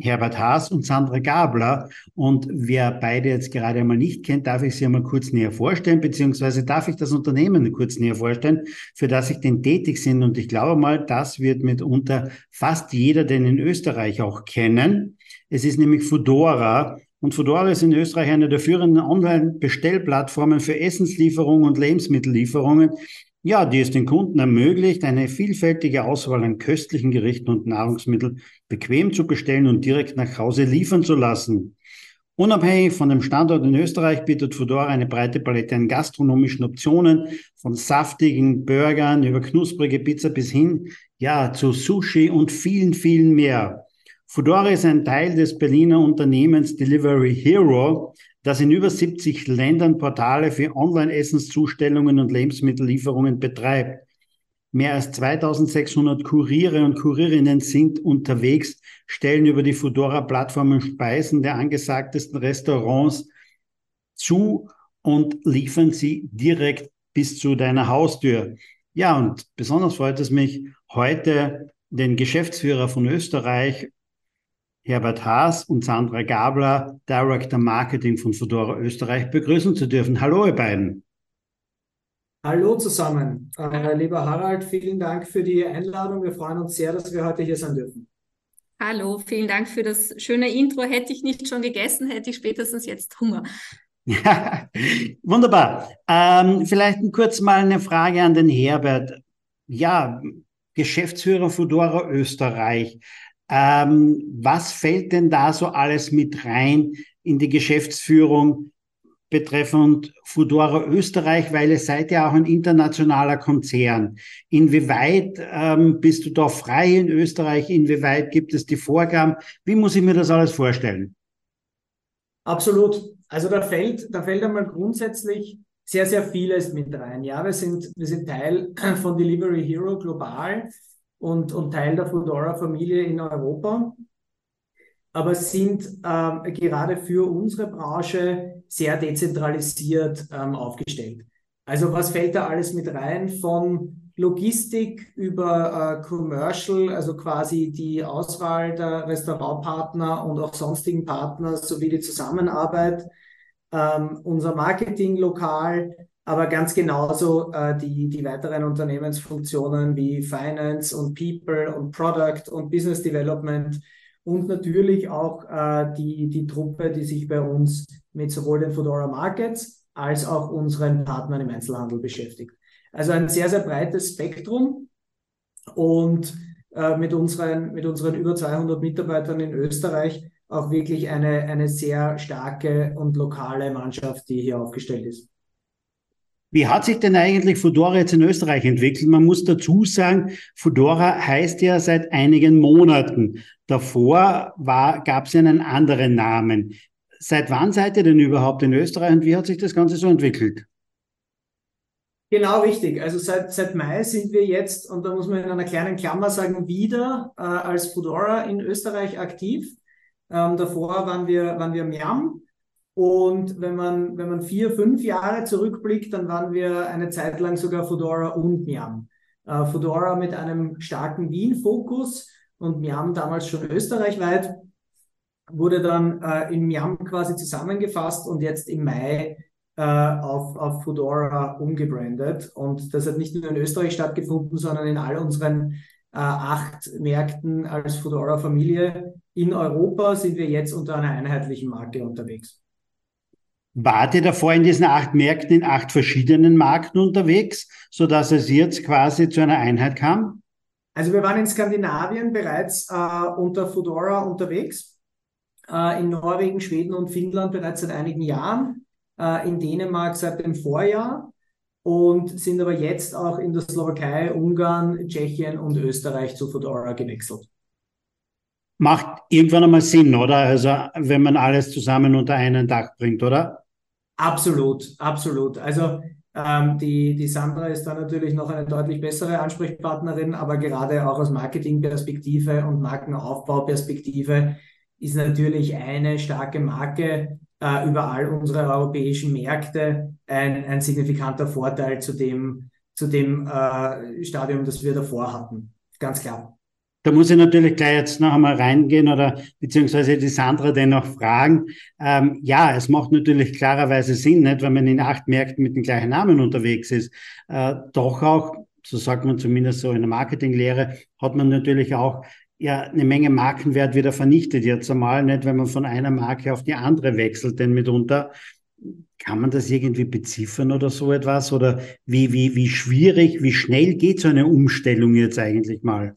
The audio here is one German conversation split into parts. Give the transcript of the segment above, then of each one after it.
Herbert Haas und Sandra Gabler. Und wer beide jetzt gerade einmal nicht kennt, darf ich sie einmal kurz näher vorstellen, beziehungsweise darf ich das Unternehmen kurz näher vorstellen, für das ich denn tätig sind. Und ich glaube mal, das wird mitunter fast jeder denn in Österreich auch kennen. Es ist nämlich Fudora. Und Fudora ist in Österreich eine der führenden Online-Bestellplattformen für Essenslieferungen und Lebensmittellieferungen ja, die es den Kunden ermöglicht, eine vielfältige Auswahl an köstlichen Gerichten und Nahrungsmitteln bequem zu bestellen und direkt nach Hause liefern zu lassen. Unabhängig von dem Standort in Österreich bietet Fudora eine breite Palette an gastronomischen Optionen, von saftigen Burgern über knusprige Pizza bis hin, ja, zu Sushi und vielen, vielen mehr. Fudora ist ein Teil des Berliner Unternehmens Delivery Hero, das in über 70 Ländern Portale für Online-Essenszustellungen und Lebensmittellieferungen betreibt. Mehr als 2600 Kuriere und Kurierinnen sind unterwegs, stellen über die Fudora-Plattformen Speisen der angesagtesten Restaurants zu und liefern sie direkt bis zu deiner Haustür. Ja, und besonders freut es mich, heute den Geschäftsführer von Österreich Herbert Haas und Sandra Gabler, Director Marketing von Fedora Österreich, begrüßen zu dürfen. Hallo, ihr beiden. Hallo zusammen. Äh, lieber Harald, vielen Dank für die Einladung. Wir freuen uns sehr, dass wir heute hier sein dürfen. Hallo, vielen Dank für das schöne Intro. Hätte ich nicht schon gegessen, hätte ich spätestens jetzt Hunger. Ja, wunderbar. Ähm, vielleicht kurz mal eine Frage an den Herbert. Ja, Geschäftsführer Fedora Österreich. Ähm, was fällt denn da so alles mit rein in die Geschäftsführung betreffend Fudora Österreich, weil ihr seid ja auch ein internationaler Konzern. Inwieweit ähm, bist du da frei in Österreich? Inwieweit gibt es die Vorgaben? Wie muss ich mir das alles vorstellen? Absolut. Also da fällt, da fällt einmal grundsätzlich sehr, sehr vieles mit rein. Ja, wir sind, wir sind Teil von Delivery Hero global und, und Teil der Foodora-Familie in Europa, aber sind ähm, gerade für unsere Branche sehr dezentralisiert ähm, aufgestellt. Also was fällt da alles mit rein? Von Logistik über äh, Commercial, also quasi die Auswahl der Restaurantpartner und auch sonstigen Partner sowie die Zusammenarbeit, ähm, unser Marketing lokal, aber ganz genauso äh, die, die weiteren Unternehmensfunktionen wie Finance und People und Product und Business Development und natürlich auch äh, die, die Truppe, die sich bei uns mit sowohl den Fedora Markets als auch unseren Partnern im Einzelhandel beschäftigt. Also ein sehr, sehr breites Spektrum und äh, mit, unseren, mit unseren über 200 Mitarbeitern in Österreich auch wirklich eine, eine sehr starke und lokale Mannschaft, die hier aufgestellt ist. Wie hat sich denn eigentlich Fedora jetzt in Österreich entwickelt? Man muss dazu sagen, Fedora heißt ja seit einigen Monaten. Davor gab es einen anderen Namen. Seit wann seid ihr denn überhaupt in Österreich und wie hat sich das Ganze so entwickelt? Genau richtig. Also seit, seit Mai sind wir jetzt, und da muss man in einer kleinen Klammer sagen, wieder äh, als Fedora in Österreich aktiv. Ähm, davor waren wir, waren wir Miam, und wenn man, wenn man vier, fünf Jahre zurückblickt, dann waren wir eine Zeit lang sogar Fedora und Miam. Äh, Fedora mit einem starken Wien-Fokus und Miam damals schon österreichweit, wurde dann äh, in Miam quasi zusammengefasst und jetzt im Mai äh, auf, auf Fedora umgebrandet. Und das hat nicht nur in Österreich stattgefunden, sondern in all unseren äh, acht Märkten als Fedora-Familie. In Europa sind wir jetzt unter einer einheitlichen Marke unterwegs. Wart ihr davor in diesen acht Märkten, in acht verschiedenen Märkten unterwegs, so dass es jetzt quasi zu einer Einheit kam? Also wir waren in Skandinavien bereits äh, unter Fedora unterwegs, äh, in Norwegen, Schweden und Finnland bereits seit einigen Jahren, äh, in Dänemark seit dem Vorjahr und sind aber jetzt auch in der Slowakei, Ungarn, Tschechien und Österreich zu Fedora gewechselt. Macht irgendwann einmal Sinn, oder? Also wenn man alles zusammen unter einen Dach bringt, oder? Absolut, absolut. Also Ähm, die, die Sandra ist da natürlich noch eine deutlich bessere Ansprechpartnerin, aber gerade auch aus Marketingperspektive und Markenaufbauperspektive ist natürlich eine starke Marke äh, über all unsere europäischen Märkte ein, ein signifikanter Vorteil zu dem, zu dem äh, Stadium, das wir davor hatten. Ganz klar. Da muss ich natürlich gleich jetzt noch einmal reingehen oder beziehungsweise die Sandra dennoch fragen. Ähm, ja, es macht natürlich klarerweise Sinn, nicht, wenn man in acht Märkten mit dem gleichen Namen unterwegs ist. Äh, doch auch, so sagt man zumindest so in der Marketinglehre, hat man natürlich auch ja eine Menge Markenwert wieder vernichtet jetzt einmal, nicht wenn man von einer Marke auf die andere wechselt, denn mitunter kann man das irgendwie beziffern oder so etwas? Oder wie, wie, wie schwierig, wie schnell geht so eine Umstellung jetzt eigentlich mal?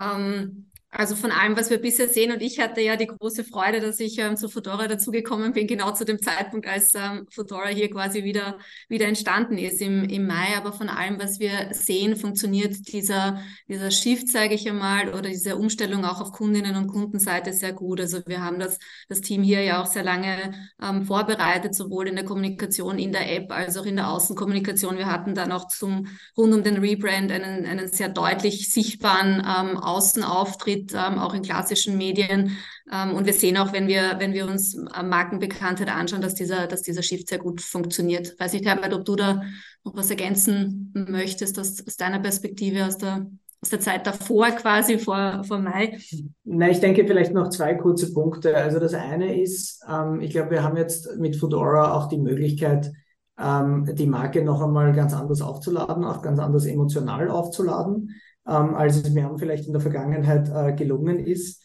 Ähm, also von allem, was wir bisher sehen, und ich hatte ja die große Freude, dass ich ähm, zu Fedora dazugekommen bin, genau zu dem Zeitpunkt, als ähm, Fedora hier quasi wieder, wieder entstanden ist im, im Mai. Aber von allem, was wir sehen, funktioniert dieser, dieser Shift, sage ich einmal, oder diese Umstellung auch auf Kundinnen und Kundenseite sehr gut. Also wir haben das, das Team hier ja auch sehr lange ähm, vorbereitet, sowohl in der Kommunikation in der App als auch in der Außenkommunikation. Wir hatten dann auch zum rund um den Rebrand einen, einen sehr deutlich sichtbaren ähm, Außenauftritt mit, ähm, auch in klassischen Medien. Ähm, und wir sehen auch, wenn wir, wenn wir uns äh, Markenbekanntheit anschauen, dass dieser, dass dieser Shift sehr gut funktioniert. Weiß nicht, Herbert, ob du da noch was ergänzen möchtest aus, aus deiner Perspektive, aus der, aus der Zeit davor quasi, vor, vor Mai? Na, ich denke vielleicht noch zwei kurze Punkte. Also das eine ist, ähm, ich glaube, wir haben jetzt mit Fedora auch die Möglichkeit, ähm, die Marke noch einmal ganz anders aufzuladen, auch ganz anders emotional aufzuladen ähm, als es mir vielleicht in der Vergangenheit äh, gelungen ist.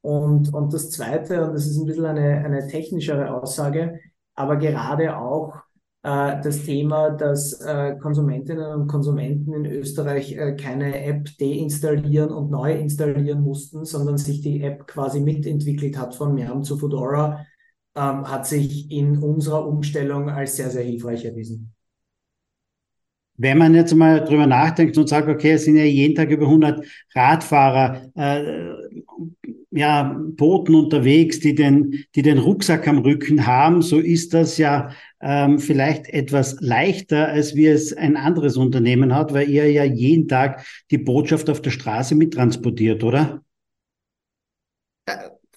Und, und das Zweite, und das ist ein bisschen eine, eine technischere Aussage, aber gerade auch äh, das Thema, dass äh, Konsumentinnen und Konsumenten in Österreich äh, keine App deinstallieren und neu installieren mussten, sondern sich die App quasi mitentwickelt hat von Miam zu Fedora, ähm, hat sich in unserer Umstellung als sehr, sehr hilfreich erwiesen. Wenn man jetzt mal drüber nachdenkt und sagt, okay, es sind ja jeden Tag über 100 Radfahrer, äh, ja, Boten unterwegs, die den, die den Rucksack am Rücken haben, so ist das ja ähm, vielleicht etwas leichter, als wie es ein anderes Unternehmen hat, weil ihr ja jeden Tag die Botschaft auf der Straße mittransportiert, oder?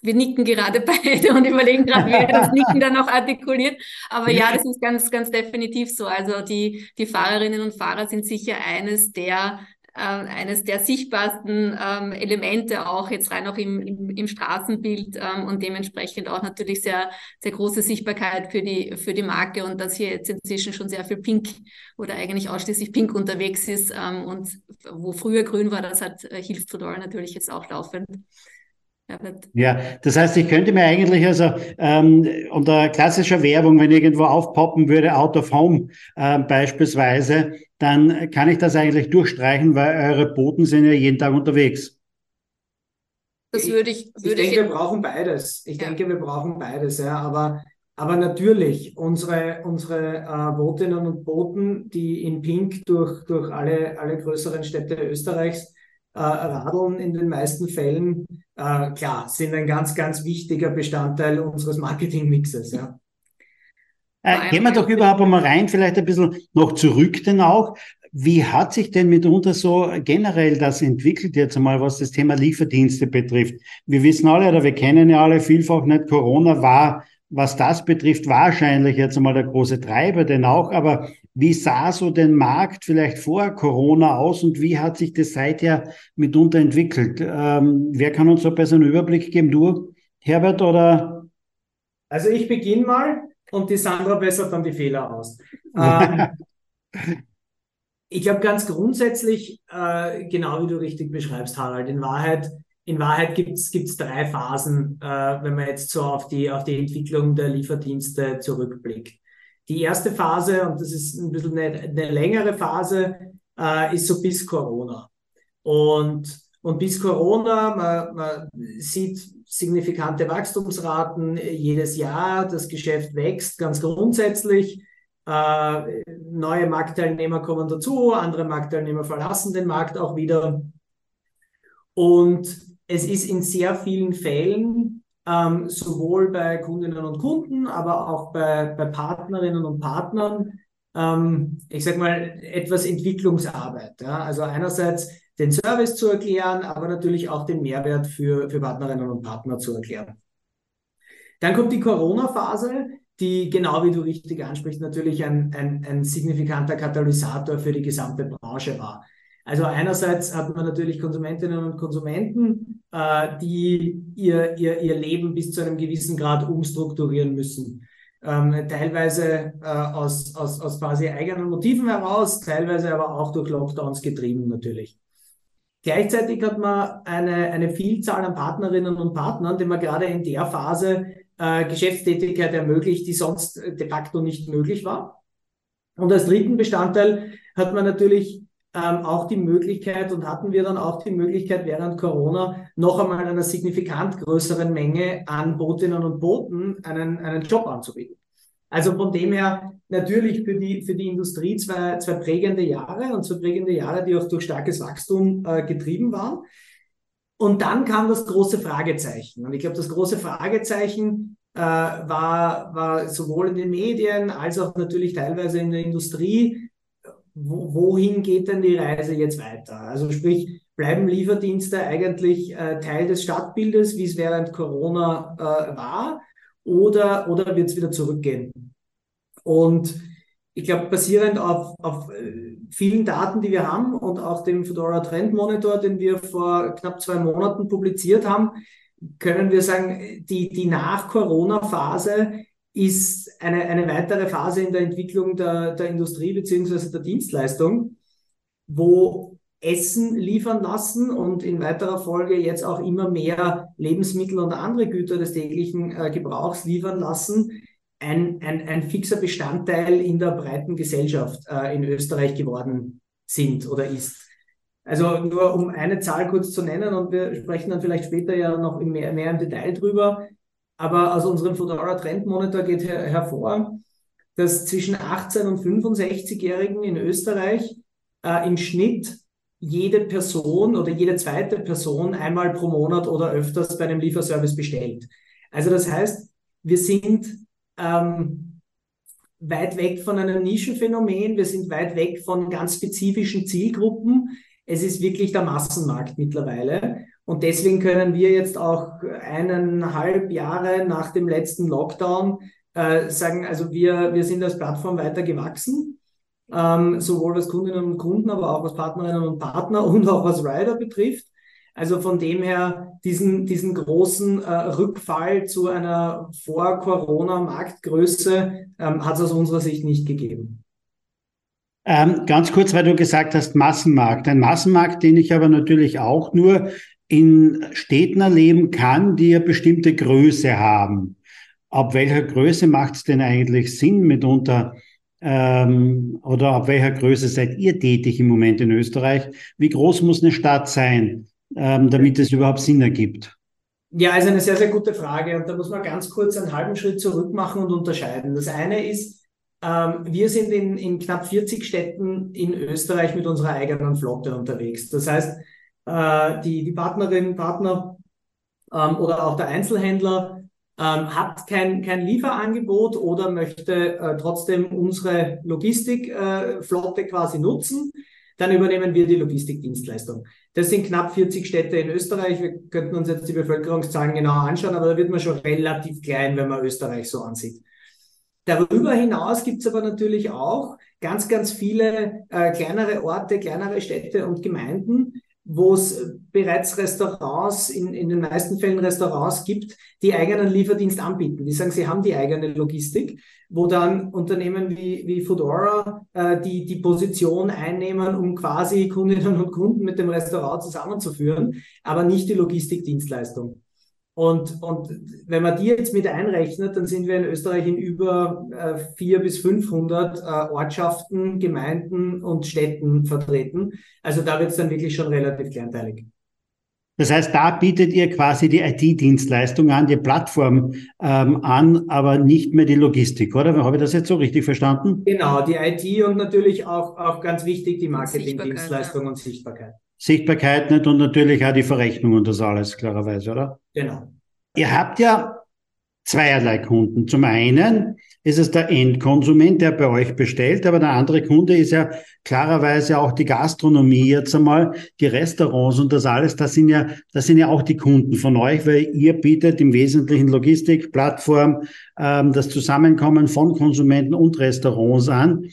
Wir nicken gerade beide und überlegen gerade, wer das Nicken dann noch artikuliert. Aber ja, das ist ganz, ganz definitiv so. Also die, die Fahrerinnen und Fahrer sind sicher eines der äh, eines der sichtbarsten ähm, Elemente auch jetzt rein auch im, im, im Straßenbild ähm, und dementsprechend auch natürlich sehr, sehr große Sichtbarkeit für die, für die Marke und dass hier jetzt inzwischen schon sehr viel Pink oder eigentlich ausschließlich Pink unterwegs ist ähm, und wo früher grün war, das hat, äh, hilft Fedora natürlich jetzt auch laufend. Ja, das heißt, ich könnte mir eigentlich also ähm, unter klassischer Werbung, wenn irgendwo aufpoppen würde, Out of Home äh, beispielsweise, dann kann ich das eigentlich durchstreichen, weil eure Boten sind ja jeden Tag unterwegs. Das würde ich. Würde ich denke, ich wir brauchen beides. Ich ja. denke, wir brauchen beides, ja. Aber, aber natürlich, unsere, unsere äh, Botinnen und Boten, die in Pink durch, durch alle, alle größeren Städte Österreichs äh, radeln in den meisten Fällen, äh, klar, sind ein ganz, ganz wichtiger Bestandteil unseres Marketingmixes. Ja. Äh, gehen wir doch überhaupt einmal rein, vielleicht ein bisschen noch zurück denn auch. Wie hat sich denn mitunter so generell das entwickelt jetzt einmal, was das Thema Lieferdienste betrifft? Wir wissen alle oder wir kennen ja alle vielfach nicht, Corona war, was das betrifft, wahrscheinlich jetzt einmal der große Treiber denn auch, aber wie sah so den Markt vielleicht vor Corona aus und wie hat sich das seither mitunter entwickelt? Ähm, wer kann uns so besser einen Überblick geben? Du, Herbert, oder? Also ich beginne mal und die Sandra bessert dann die Fehler aus. ähm, ich glaube ganz grundsätzlich, äh, genau wie du richtig beschreibst, Harald, in Wahrheit, in Wahrheit gibt es drei Phasen, äh, wenn man jetzt so auf die, auf die Entwicklung der Lieferdienste zurückblickt. Die erste Phase, und das ist ein bisschen eine, eine längere Phase, äh, ist so bis Corona. Und, und bis Corona, man, man sieht signifikante Wachstumsraten jedes Jahr, das Geschäft wächst ganz grundsätzlich. Äh, neue Marktteilnehmer kommen dazu, andere Marktteilnehmer verlassen den Markt auch wieder. Und es ist in sehr vielen Fällen ähm, sowohl bei Kundinnen und Kunden, aber auch bei, bei Partnerinnen und Partnern ähm, ich sag mal, etwas Entwicklungsarbeit. Ja? Also einerseits den Service zu erklären, aber natürlich auch den Mehrwert für, für Partnerinnen und Partner zu erklären. Dann kommt die Corona-Phase, die genau wie du richtig ansprichst, natürlich ein, ein, ein signifikanter Katalysator für die gesamte Branche war. Also einerseits hat man natürlich Konsumentinnen und Konsumenten, äh, die ihr, ihr, ihr Leben bis zu einem gewissen Grad umstrukturieren müssen. Ähm, teilweise äh, aus, aus, aus quasi eigenen Motiven heraus, teilweise aber auch durch Lockdowns getrieben natürlich. Gleichzeitig hat man eine, eine Vielzahl an Partnerinnen und Partnern, denen man gerade in der Phase äh, Geschäftstätigkeit ermöglicht, die sonst de facto nicht möglich war. Und als dritten Bestandteil hat man natürlich ähm, auch die Möglichkeit und hatten wir dann auch die Möglichkeit während Corona noch einmal einer signifikant größeren Menge an Botinnen und Boten einen, einen Job anzubieten. Also von dem her natürlich für die, für die Industrie zwei, zwei prägende Jahre und zwei prägende Jahre, die auch durch starkes Wachstum äh, getrieben waren. Und dann kam das große Fragezeichen. Und ich glaube, das große Fragezeichen äh, war, war sowohl in den Medien als auch natürlich teilweise in der Industrie, wo, wohin geht denn die Reise jetzt weiter? Also sprich, bleiben Lieferdienste eigentlich äh, Teil des Stadtbildes, wie es während Corona äh, war, oder, oder wird es wieder zurückgehen? Und ich glaube, basierend auf, auf äh, vielen Daten, die wir haben und auch dem Fedora Trend Monitor, den wir vor knapp zwei Monaten publiziert haben, können wir sagen, die, die Nach-Corona-Phase ist eine, eine weitere Phase in der Entwicklung der, der Industrie beziehungsweise der Dienstleistung, wo Essen liefern lassen und in weiterer Folge jetzt auch immer mehr Lebensmittel und andere Güter des täglichen äh, Gebrauchs liefern lassen, ein, ein, ein fixer Bestandteil in der breiten Gesellschaft äh, in Österreich geworden sind oder ist. Also nur um eine Zahl kurz zu nennen und wir sprechen dann vielleicht später ja noch mehr, mehr im Detail drüber. Aber aus unserem Fedora Trend Monitor geht her hervor, dass zwischen 18 und 65-Jährigen in Österreich äh, im Schnitt jede Person oder jede zweite Person einmal pro Monat oder öfters bei einem Lieferservice bestellt. Also das heißt, wir sind ähm, weit weg von einem Nischenphänomen, wir sind weit weg von ganz spezifischen Zielgruppen. Es ist wirklich der Massenmarkt mittlerweile. Und deswegen können wir jetzt auch eineinhalb Jahre nach dem letzten Lockdown äh, sagen, also wir, wir sind als Plattform weiter gewachsen, ähm, sowohl was Kundinnen und Kunden, aber auch was Partnerinnen und Partner und auch was Rider betrifft. Also von dem her, diesen, diesen großen äh, Rückfall zu einer Vor-Corona-Marktgröße ähm, hat es aus unserer Sicht nicht gegeben. Ähm, ganz kurz, weil du gesagt hast, Massenmarkt. Ein Massenmarkt, den ich aber natürlich auch nur in Städten erleben kann, die eine bestimmte Größe haben. Ab welcher Größe macht es denn eigentlich Sinn mitunter? Ähm, oder ab welcher Größe seid ihr tätig im Moment in Österreich? Wie groß muss eine Stadt sein? ähm, damit es überhaupt Sinn ergibt? Ja, also eine sehr, sehr gute Frage. Und da muss man ganz kurz einen halben Schritt zurück machen und unterscheiden. Das eine ist, ähm, wir sind in, in knapp 40 Städten in Österreich mit unserer eigenen Flotte unterwegs. Das heißt, äh, die, die Partnerinnen, Partner ähm, oder auch der Einzelhändler ähm, hat kein, kein Lieferangebot oder möchte äh, trotzdem unsere Logistikflotte äh, quasi nutzen dann übernehmen wir die Logistikdienstleistung. Das sind knapp 40 Städte in Österreich. Wir könnten uns jetzt die Bevölkerungszahlen genau anschauen, aber da wird man schon relativ klein, wenn man Österreich so ansieht. Darüber hinaus gibt es aber natürlich auch ganz, ganz viele äh, kleinere Orte, kleinere Städte und Gemeinden, wo es bereits Restaurants, in, in den meisten Fällen Restaurants gibt, die eigenen Lieferdienst anbieten. Die sagen, sie haben die eigene Logistik, wo dann Unternehmen wie, wie Foodora äh, die, die Position einnehmen, um quasi Kundinnen und Kunden mit dem Restaurant zusammenzuführen, aber nicht die Logistikdienstleistung. Und, und wenn man die jetzt mit einrechnet, dann sind wir in Österreich in über äh, 400 bis 500 äh, Ortschaften, Gemeinden und Städten vertreten. Also da wird es dann wirklich schon relativ kleinteilig. Das heißt, da bietet ihr quasi die IT-Dienstleistung an, die Plattform ähm, an, aber nicht mehr die Logistik, oder? Habe ich das jetzt so richtig verstanden? Genau, die IT und natürlich auch, auch ganz wichtig die Marketing-Dienstleistung und Sichtbarkeit. Sichtbarkeit nicht und natürlich auch die Verrechnung und das alles, klarerweise, oder? Genau. Ihr habt ja zweierlei Kunden. Zum einen ist es der Endkonsument, der bei euch bestellt, aber der andere Kunde ist ja klarerweise auch die Gastronomie jetzt einmal, die Restaurants und das alles, das sind ja, das sind ja auch die Kunden von euch, weil ihr bietet im Wesentlichen Logistik, Plattform, ähm, das Zusammenkommen von Konsumenten und Restaurants an.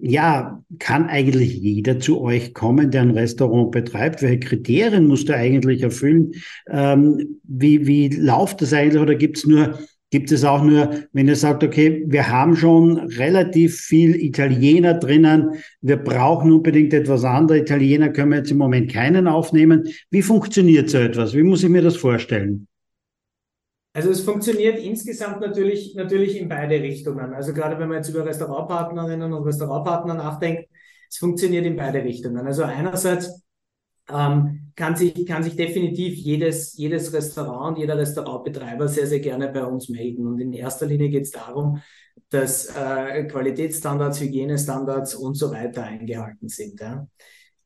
Ja, kann eigentlich jeder zu euch kommen, der ein Restaurant betreibt? Welche Kriterien muss der eigentlich erfüllen? Ähm, wie, wie läuft das eigentlich oder gibt es nur Gibt es auch nur, wenn ihr sagt, okay, wir haben schon relativ viel Italiener drinnen, wir brauchen unbedingt etwas anderes. Italiener können wir jetzt im Moment keinen aufnehmen. Wie funktioniert so etwas? Wie muss ich mir das vorstellen? Also es funktioniert insgesamt natürlich, natürlich in beide Richtungen. Also gerade wenn man jetzt über Restaurantpartnerinnen und Restaurantpartner nachdenkt, es funktioniert in beide Richtungen. Also einerseits ähm, kann, sich, kann sich definitiv jedes, jedes Restaurant, jeder Restaurantbetreiber sehr, sehr gerne bei uns melden. Und in erster Linie geht es darum, dass äh, Qualitätsstandards, Hygienestandards und so weiter eingehalten sind. Ja.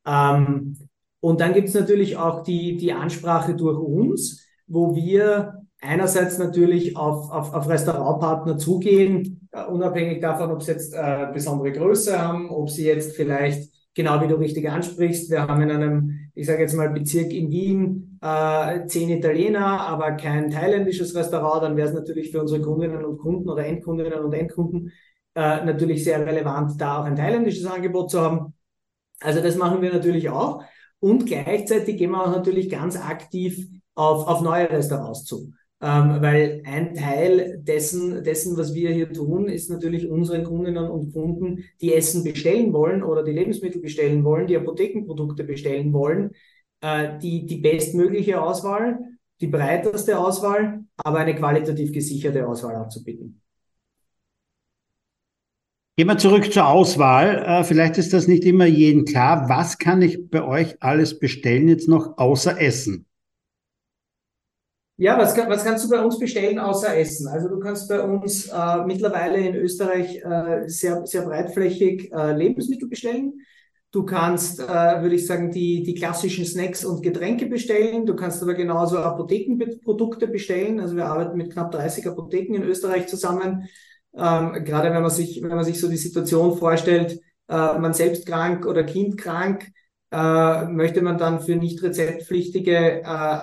Ähm, und dann gibt es natürlich auch die, die Ansprache durch uns, wo wir einerseits natürlich auf, auf, auf Restaurantpartner zugehen, uh, unabhängig davon, ob sie jetzt äh, besondere Größe haben, ob sie jetzt vielleicht genau wie du richtig ansprichst, wir haben in einem, ich sage jetzt mal, Bezirk in Wien äh, zehn Italiener, aber kein thailändisches Restaurant, dann wäre es natürlich für unsere Kundinnen und Kunden oder Endkundinnen und Endkunden äh, natürlich sehr relevant, da auch ein thailändisches Angebot zu haben. Also das machen wir natürlich auch. Und gleichzeitig gehen wir auch natürlich ganz aktiv auf, auf neue Restaurants zu ähm, weil ein Teil dessen, dessen, was wir hier tun, ist natürlich unseren Kundinnen und Kunden, die Essen bestellen wollen oder die Lebensmittel bestellen wollen, die Apothekenprodukte bestellen wollen, äh, die, die bestmögliche Auswahl, die breiteste Auswahl, aber eine qualitativ gesicherte Auswahl anzubieten. Gehen wir zurück zur Auswahl. Äh, vielleicht ist das nicht immer jedem klar. Was kann ich bei euch alles bestellen jetzt noch außer Essen? Ja, was, was kannst du bei uns bestellen außer Essen? Also du kannst bei uns äh, mittlerweile in Österreich äh, sehr, sehr breitflächig äh, Lebensmittel bestellen. Du kannst, äh, würde ich sagen, die, die klassischen Snacks und Getränke bestellen. Du kannst aber genauso Apothekenprodukte bestellen. Also wir arbeiten mit knapp 30 Apotheken in Österreich zusammen. Ähm, gerade wenn man sich, wenn man sich so die Situation vorstellt, äh, man selbst krank oder Kind krank, äh, möchte man dann für nicht rezeptpflichtige äh,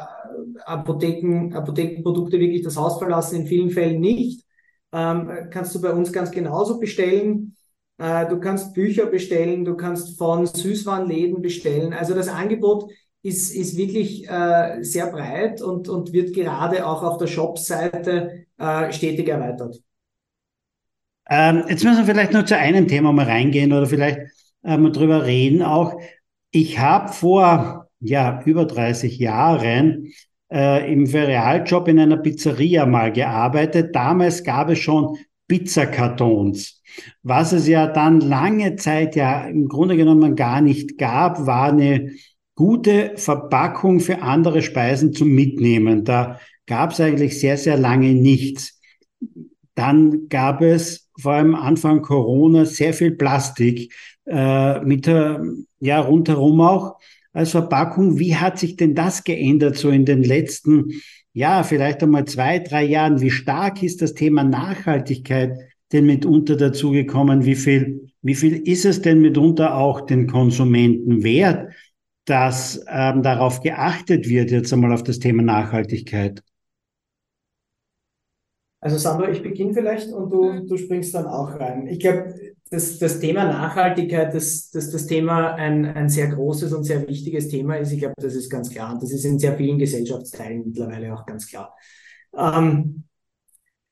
Apotheken, Apothekenprodukte wirklich das Haus verlassen, in vielen Fällen nicht. Ähm, kannst du bei uns ganz genauso bestellen. Äh, du kannst Bücher bestellen, du kannst von Süßwarenläden bestellen. Also das Angebot ist, ist wirklich äh, sehr breit und, und wird gerade auch auf der Shop-Seite äh, stetig erweitert. Ähm, jetzt müssen wir vielleicht noch zu einem Thema mal reingehen oder vielleicht äh, mal drüber reden auch. Ich habe vor ja, über 30 Jahren äh, im Ferialjob in einer Pizzeria mal gearbeitet. Damals gab es schon Pizzakartons. Was es ja dann lange Zeit ja im Grunde genommen gar nicht gab, war eine gute Verpackung für andere Speisen zum Mitnehmen. Da gab es eigentlich sehr, sehr lange nichts. Dann gab es vor allem Anfang Corona sehr viel Plastik äh, mit äh, ja rundherum auch als Verpackung. Wie hat sich denn das geändert so in den letzten, ja, vielleicht einmal zwei, drei Jahren? Wie stark ist das Thema Nachhaltigkeit denn mitunter dazugekommen? Wie viel, wie viel ist es denn mitunter auch den Konsumenten wert, dass ähm, darauf geachtet wird, jetzt einmal auf das Thema Nachhaltigkeit? Also Sandro, ich beginne vielleicht und du, du springst dann auch rein. Ich glaube, das, das Thema Nachhaltigkeit, dass das, das Thema ein, ein sehr großes und sehr wichtiges Thema ist, ich glaube, das ist ganz klar. Und das ist in sehr vielen Gesellschaftsteilen mittlerweile auch ganz klar. Ähm,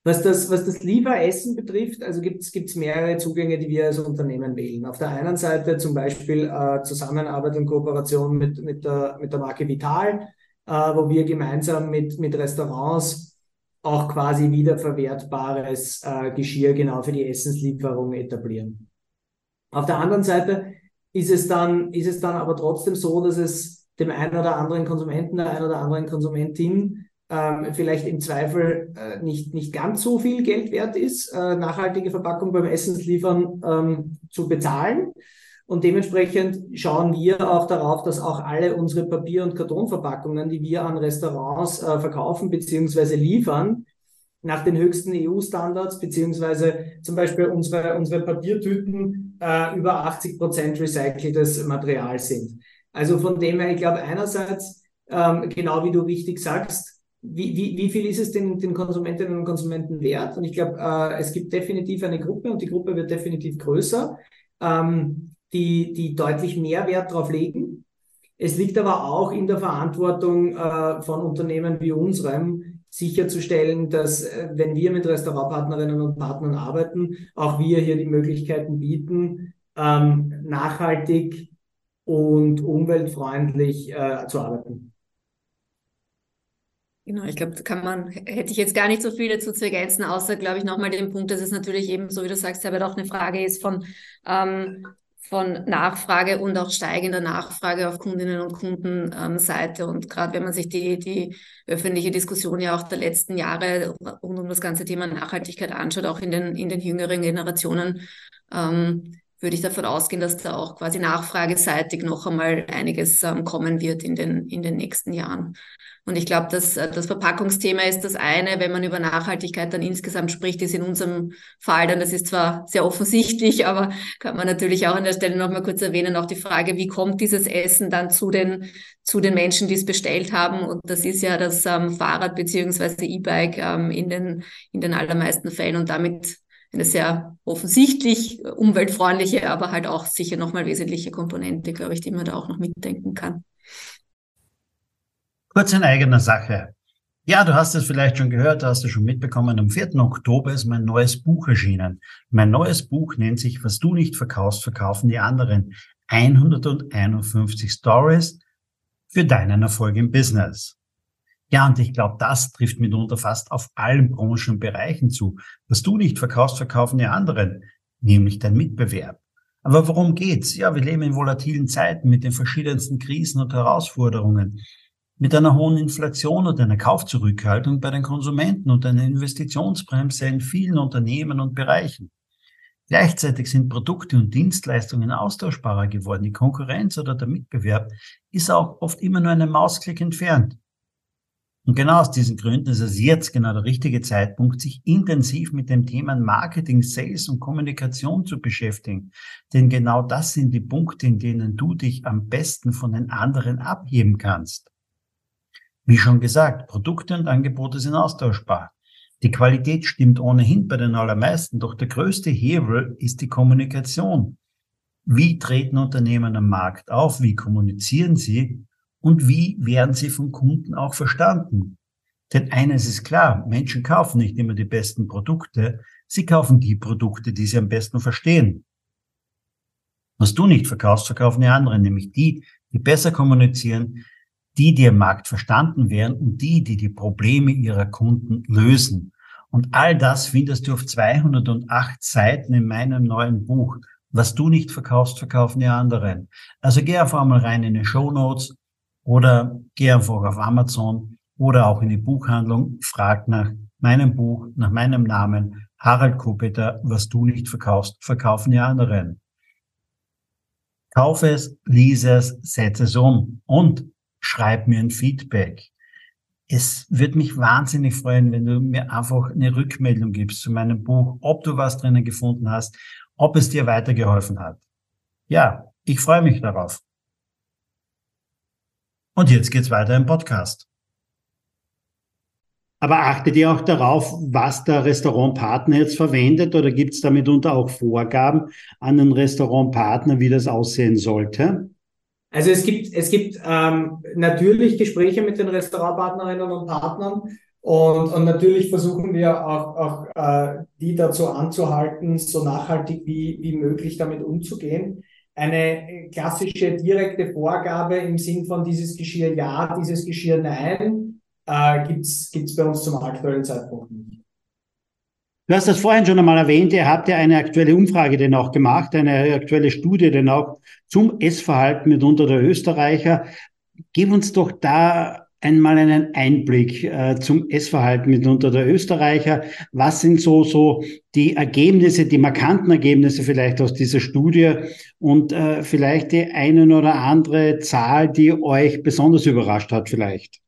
was das, was das Lieferessen betrifft, also gibt es mehrere Zugänge, die wir als Unternehmen wählen. Auf der einen Seite zum Beispiel äh, Zusammenarbeit und Kooperation mit, mit, der, mit der Marke Vital, äh, wo wir gemeinsam mit, mit Restaurants auch quasi wiederverwertbares äh, Geschirr genau für die Essenslieferung etablieren. Auf der anderen Seite ist es dann, ist es dann aber trotzdem so, dass es dem einen oder anderen Konsumenten, der einen oder anderen Konsumentin ähm, vielleicht im Zweifel äh, nicht, nicht ganz so viel Geld wert ist, äh, nachhaltige Verpackung beim Essensliefern ähm, zu bezahlen. Und dementsprechend schauen wir auch darauf, dass auch alle unsere Papier- und Kartonverpackungen, die wir an Restaurants äh, verkaufen bzw. liefern, nach den höchsten EU-Standards, beziehungsweise zum Beispiel unsere, unsere Papiertüten äh, über 80 Prozent recyceltes Material sind. Also von dem her, ich glaube, einerseits, ähm, genau wie du richtig sagst, wie, wie, wie viel ist es den, den Konsumentinnen und Konsumenten wert? Und ich glaube, äh, es gibt definitiv eine Gruppe und die Gruppe wird definitiv größer, ähm, die, die deutlich mehr Wert darauf legen. Es liegt aber auch in der Verantwortung äh, von Unternehmen wie unserem, sicherzustellen, dass äh, wenn wir mit Restaurantpartnerinnen und Partnern arbeiten, auch wir hier die Möglichkeiten bieten, ähm, nachhaltig und umweltfreundlich äh, zu arbeiten. Genau, ich glaube, kann man, hätte ich jetzt gar nicht so viel dazu zu ergänzen, außer, glaube ich, nochmal den Punkt, dass es natürlich eben, so wie du sagst, aber auch eine Frage ist von, ähm, von Nachfrage und auch steigender Nachfrage auf Kundinnen und Kundenseite. Ähm, und gerade wenn man sich die, die öffentliche Diskussion ja auch der letzten Jahre rund um das ganze Thema Nachhaltigkeit anschaut, auch in den, in den jüngeren Generationen, ähm, würde ich davon ausgehen, dass da auch quasi nachfrageseitig noch einmal einiges ähm, kommen wird in den, in den nächsten Jahren. Und ich glaube, dass äh, das Verpackungsthema ist das eine. Wenn man über Nachhaltigkeit dann insgesamt spricht, ist in unserem Fall dann, das ist zwar sehr offensichtlich, aber kann man natürlich auch an der Stelle noch mal kurz erwähnen, auch die Frage, wie kommt dieses Essen dann zu den, zu den Menschen, die es bestellt haben? Und das ist ja das ähm, Fahrrad beziehungsweise E-Bike ähm, in, den, in den allermeisten Fällen und damit eine sehr offensichtlich umweltfreundliche, aber halt auch sicher nochmal wesentliche Komponente, glaube ich, die man da auch noch mitdenken kann. Kurz in eigener Sache. Ja, du hast es vielleicht schon gehört, du hast es schon mitbekommen. Am 4. Oktober ist mein neues Buch erschienen. Mein neues Buch nennt sich Was du nicht verkaufst, verkaufen die anderen. 151 Stories für deinen Erfolg im Business. Ja, und ich glaube, das trifft mitunter fast auf allen Branchen und Bereichen zu. Was du nicht verkaufst, verkaufen die anderen, nämlich dein Mitbewerb. Aber worum geht's? Ja, wir leben in volatilen Zeiten mit den verschiedensten Krisen und Herausforderungen mit einer hohen Inflation und einer Kaufzurückhaltung bei den Konsumenten und einer Investitionsbremse in vielen Unternehmen und Bereichen. Gleichzeitig sind Produkte und Dienstleistungen austauschbarer geworden. Die Konkurrenz oder der Mitbewerb ist auch oft immer nur einen Mausklick entfernt. Und genau aus diesen Gründen ist es jetzt genau der richtige Zeitpunkt, sich intensiv mit dem Thema Marketing, Sales und Kommunikation zu beschäftigen. Denn genau das sind die Punkte, in denen du dich am besten von den anderen abheben kannst. Wie schon gesagt, Produkte und Angebote sind austauschbar. Die Qualität stimmt ohnehin bei den allermeisten, doch der größte Hebel ist die Kommunikation. Wie treten Unternehmen am Markt auf? Wie kommunizieren sie? Und wie werden sie vom Kunden auch verstanden? Denn eines ist klar, Menschen kaufen nicht immer die besten Produkte, sie kaufen die Produkte, die sie am besten verstehen. Was du nicht verkaufst, verkaufen die anderen, nämlich die, die besser kommunizieren, die, die im Markt verstanden werden und die, die die Probleme ihrer Kunden lösen. Und all das findest du auf 208 Seiten in meinem neuen Buch. Was du nicht verkaufst, verkaufen die anderen. Also geh einfach mal rein in die Show Notes oder geh einfach auf Amazon oder auch in die Buchhandlung, frag nach meinem Buch, nach meinem Namen, Harald Kopeter, was du nicht verkaufst, verkaufen die anderen. Kauf es, lies es, setze es um. Und schreib mir ein Feedback. Es wird mich wahnsinnig freuen, wenn du mir einfach eine Rückmeldung gibst zu meinem Buch, ob du was drinnen gefunden hast, ob es dir weitergeholfen hat. Ja, ich freue mich darauf. Und jetzt geht's weiter im Podcast. Aber achtet ihr auch darauf, was der Restaurantpartner jetzt verwendet oder gibt es da mitunter auch Vorgaben an den Restaurantpartner, wie das aussehen sollte? Also es gibt, es gibt ähm, natürlich Gespräche mit den Restaurantpartnerinnen und Partnern und, und natürlich versuchen wir auch, auch äh, die dazu anzuhalten, so nachhaltig wie, wie möglich damit umzugehen. Eine klassische direkte Vorgabe im Sinn von dieses Geschirr ja, dieses Geschirr nein, äh, gibt's gibt's bei uns zum aktuellen Zeitpunkt nicht. Du hast das vorhin schon einmal erwähnt, ihr habt ja eine aktuelle Umfrage denn auch gemacht, eine aktuelle Studie denn auch zum Essverhalten mitunter der Österreicher. Gib uns doch da einmal einen Einblick äh, zum Essverhalten mitunter der Österreicher. Was sind so, so die Ergebnisse, die markanten Ergebnisse vielleicht aus dieser Studie und äh, vielleicht die eine oder andere Zahl, die euch besonders überrascht hat vielleicht?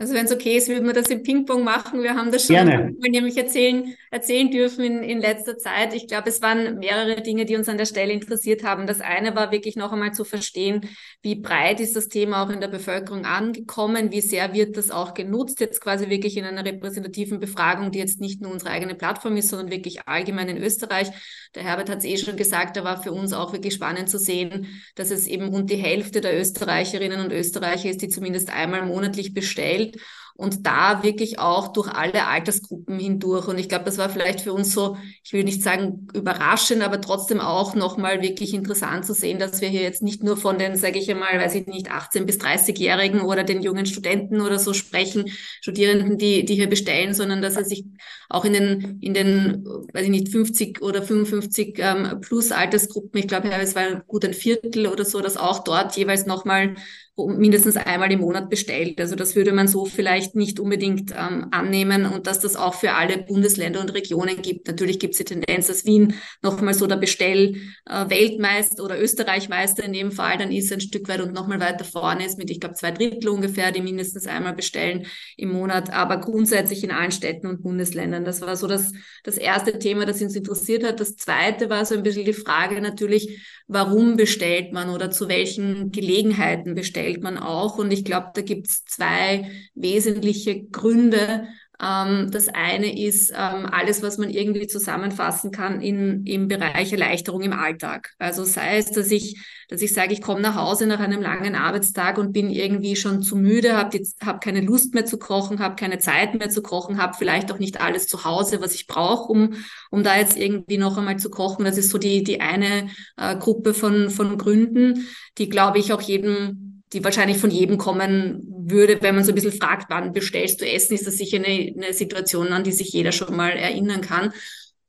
Also wenn es okay ist, würden wir das im Ping-Pong machen. Wir haben das schon Gerne. nämlich erzählen, erzählen dürfen in, in letzter Zeit. Ich glaube, es waren mehrere Dinge, die uns an der Stelle interessiert haben. Das eine war wirklich noch einmal zu verstehen, wie breit ist das Thema auch in der Bevölkerung angekommen, wie sehr wird das auch genutzt, jetzt quasi wirklich in einer repräsentativen Befragung, die jetzt nicht nur unsere eigene Plattform ist, sondern wirklich allgemein in Österreich. Der Herbert hat es eh schon gesagt, da war für uns auch wirklich spannend zu sehen, dass es eben rund die Hälfte der Österreicherinnen und Österreicher ist, die zumindest einmal monatlich bestellt entwickelt und da wirklich auch durch alle Altersgruppen hindurch. Und ich glaube, das war vielleicht für uns so, ich will nicht sagen überraschend, aber trotzdem auch nochmal wirklich interessant zu sehen, dass wir hier jetzt nicht nur von den, sage ich einmal, weiß ich nicht, 18 bis 30-Jährigen oder den jungen Studenten oder so sprechen, Studierenden, die, die hier bestellen, sondern dass es sich auch in den, in den, weiß ich nicht, 50 oder 55 ähm, plus Altersgruppen, ich glaube, es war gut ein Viertel oder so, dass auch dort jeweils nochmal mindestens einmal im Monat bestellt. Also das würde man so vielleicht nicht unbedingt ähm, annehmen und dass das auch für alle Bundesländer und Regionen gibt. Natürlich gibt es die Tendenz, dass Wien nochmal so der Bestell-Weltmeister äh, oder Österreichmeister in dem Fall dann ist, ein Stück weit und nochmal weiter vorne ist mit, ich glaube, zwei Drittel ungefähr, die mindestens einmal bestellen im Monat, aber grundsätzlich in allen Städten und Bundesländern. Das war so das, das erste Thema, das uns interessiert hat. Das zweite war so ein bisschen die Frage natürlich, warum bestellt man oder zu welchen Gelegenheiten bestellt man auch. Und ich glaube, da gibt es zwei wesentliche Gründe, ähm, das eine ist ähm, alles, was man irgendwie zusammenfassen kann in, im Bereich Erleichterung im Alltag. Also sei es, dass ich, dass ich sage, ich komme nach Hause nach einem langen Arbeitstag und bin irgendwie schon zu müde, habe hab keine Lust mehr zu kochen, habe keine Zeit mehr zu kochen, habe vielleicht auch nicht alles zu Hause, was ich brauche, um, um da jetzt irgendwie noch einmal zu kochen. Das ist so die, die eine äh, Gruppe von, von Gründen, die, glaube ich, auch jedem die wahrscheinlich von jedem kommen würde, wenn man so ein bisschen fragt, wann bestellst du Essen, ist das sicher eine, eine Situation, an die sich jeder schon mal erinnern kann.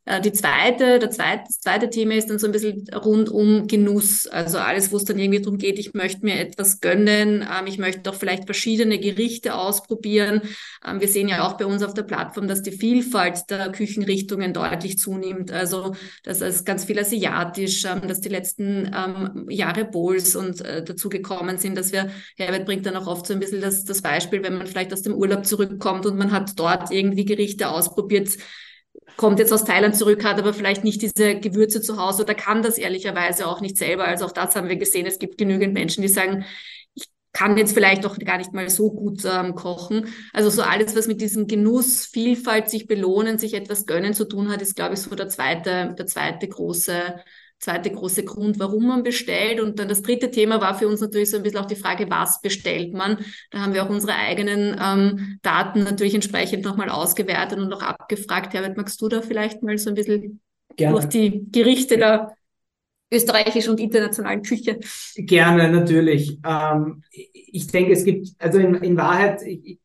Äh, die zweite, der zweite, das zweite Thema ist dann so ein bisschen rund um Genuss. Also alles, wo es dann irgendwie darum geht, ich möchte mir etwas gönnen, ähm, ich möchte auch vielleicht verschiedene Gerichte ausprobieren. Ähm, wir sehen ja auch bei uns auf der Plattform, dass die Vielfalt der Küchenrichtungen deutlich zunimmt. Also das ist ganz viel asiatisch, ähm, dass die letzten Jahre Bowls und äh, dazu gekommen sind, dass wir, Herbert bringt dann auch oft so ein bisschen das, das Beispiel, wenn man vielleicht aus dem Urlaub zurückkommt und man hat dort irgendwie Gerichte ausprobiert, kommt jetzt aus Thailand zurück, hat aber vielleicht nicht diese Gewürze zu Hause oder kann das ehrlicherweise auch nicht selber. Also auch das haben wir gesehen. Es gibt genügend Menschen, die sagen, ich kann jetzt vielleicht auch gar nicht mal so gut ähm, kochen. Also so alles, was mit diesem Genuss, Vielfalt, sich belohnen, sich etwas gönnen zu tun hat, ist, glaube ich, so der zweite, der zweite große zweite große Grund, warum man bestellt. Und dann das dritte Thema war für uns natürlich so ein bisschen auch die Frage, was bestellt man. Da haben wir auch unsere eigenen ähm, Daten natürlich entsprechend nochmal ausgewertet und auch abgefragt. Herbert, magst du da vielleicht mal so ein bisschen Gerne. durch die Gerichte der österreichischen und internationalen Küche? Gerne, natürlich. Ähm, ich denke, es gibt, also in, in Wahrheit, ich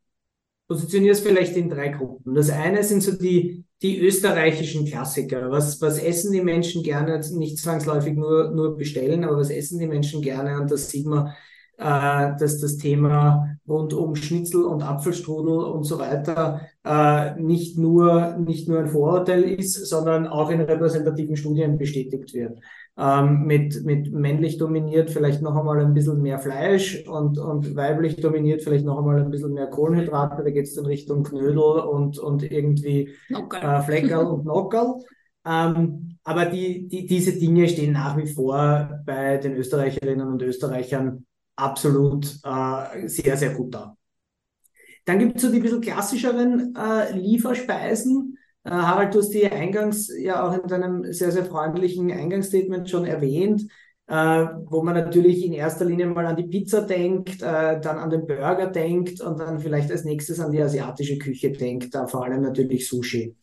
positioniere es vielleicht in drei Gruppen. Das eine sind so die die österreichischen Klassiker. Was, was essen die Menschen gerne? Nicht zwangsläufig nur, nur bestellen, aber was essen die Menschen gerne? Und das sieht man, äh, dass das Thema rund um Schnitzel und Apfelstrudel und so weiter äh, nicht, nur, nicht nur ein Vorurteil ist, sondern auch in repräsentativen Studien bestätigt wird ähm, mit, mit männlich dominiert vielleicht noch einmal ein bisschen mehr Fleisch und, und weiblich dominiert vielleicht noch einmal ein bisschen mehr Kohlenhydrate. Da geht es in Richtung Knödel und, und irgendwie äh, Fleckerl und Nockerl. Ähm, aber die, die, diese Dinge stehen nach wie vor bei den Österreicherinnen und Österreichern absolut äh, sehr, sehr gut da. Dann gibt es so die bisschen klassischeren äh, Lieferspeisen, äh, Harald, du hast die eingangs ja auch in deinem sehr, sehr freundlichen Eingangsstatement schon erwähnt, äh, wo man natürlich in erster Linie mal an die Pizza denkt, äh, dann an den Burger denkt und dann vielleicht als nächstes an die asiatische Küche denkt, da vor allem natürlich Sushi.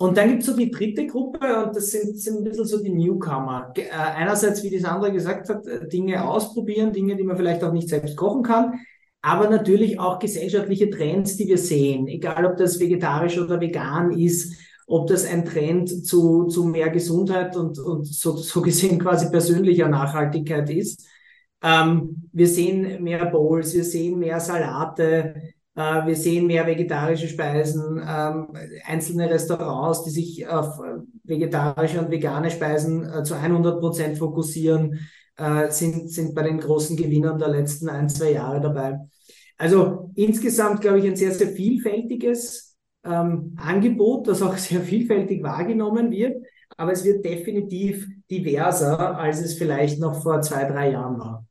Und dann gibt es so die dritte Gruppe und das sind, sind ein bisschen so die Newcomer. Äh, einerseits, wie die Sandra gesagt hat, äh, Dinge ausprobieren, Dinge, die man vielleicht auch nicht selbst kochen kann aber natürlich auch gesellschaftliche Trends, die wir sehen, egal ob das vegetarisch oder vegan ist, ob das ein Trend zu, zu mehr Gesundheit und, und so, so gesehen quasi persönlicher Nachhaltigkeit ist. Ähm, wir sehen mehr Bowls, wir sehen mehr Salate, wir sehen mehr vegetarische Speisen, ähm, einzelne Restaurants, die sich auf vegetarische und vegane Speisen äh, zu 100 Prozent fokussieren äh, sind, sind bei den großen Gewinnern der letzten ein, zwei Jahre dabei. Also insgesamt, glaube ich, ein sehr, sehr vielfältiges ähm, Angebot, das auch sehr vielfältig wahrgenommen wird. Aber es wird definitiv diverser, als es vielleicht noch vor zwei, drei Jahren war.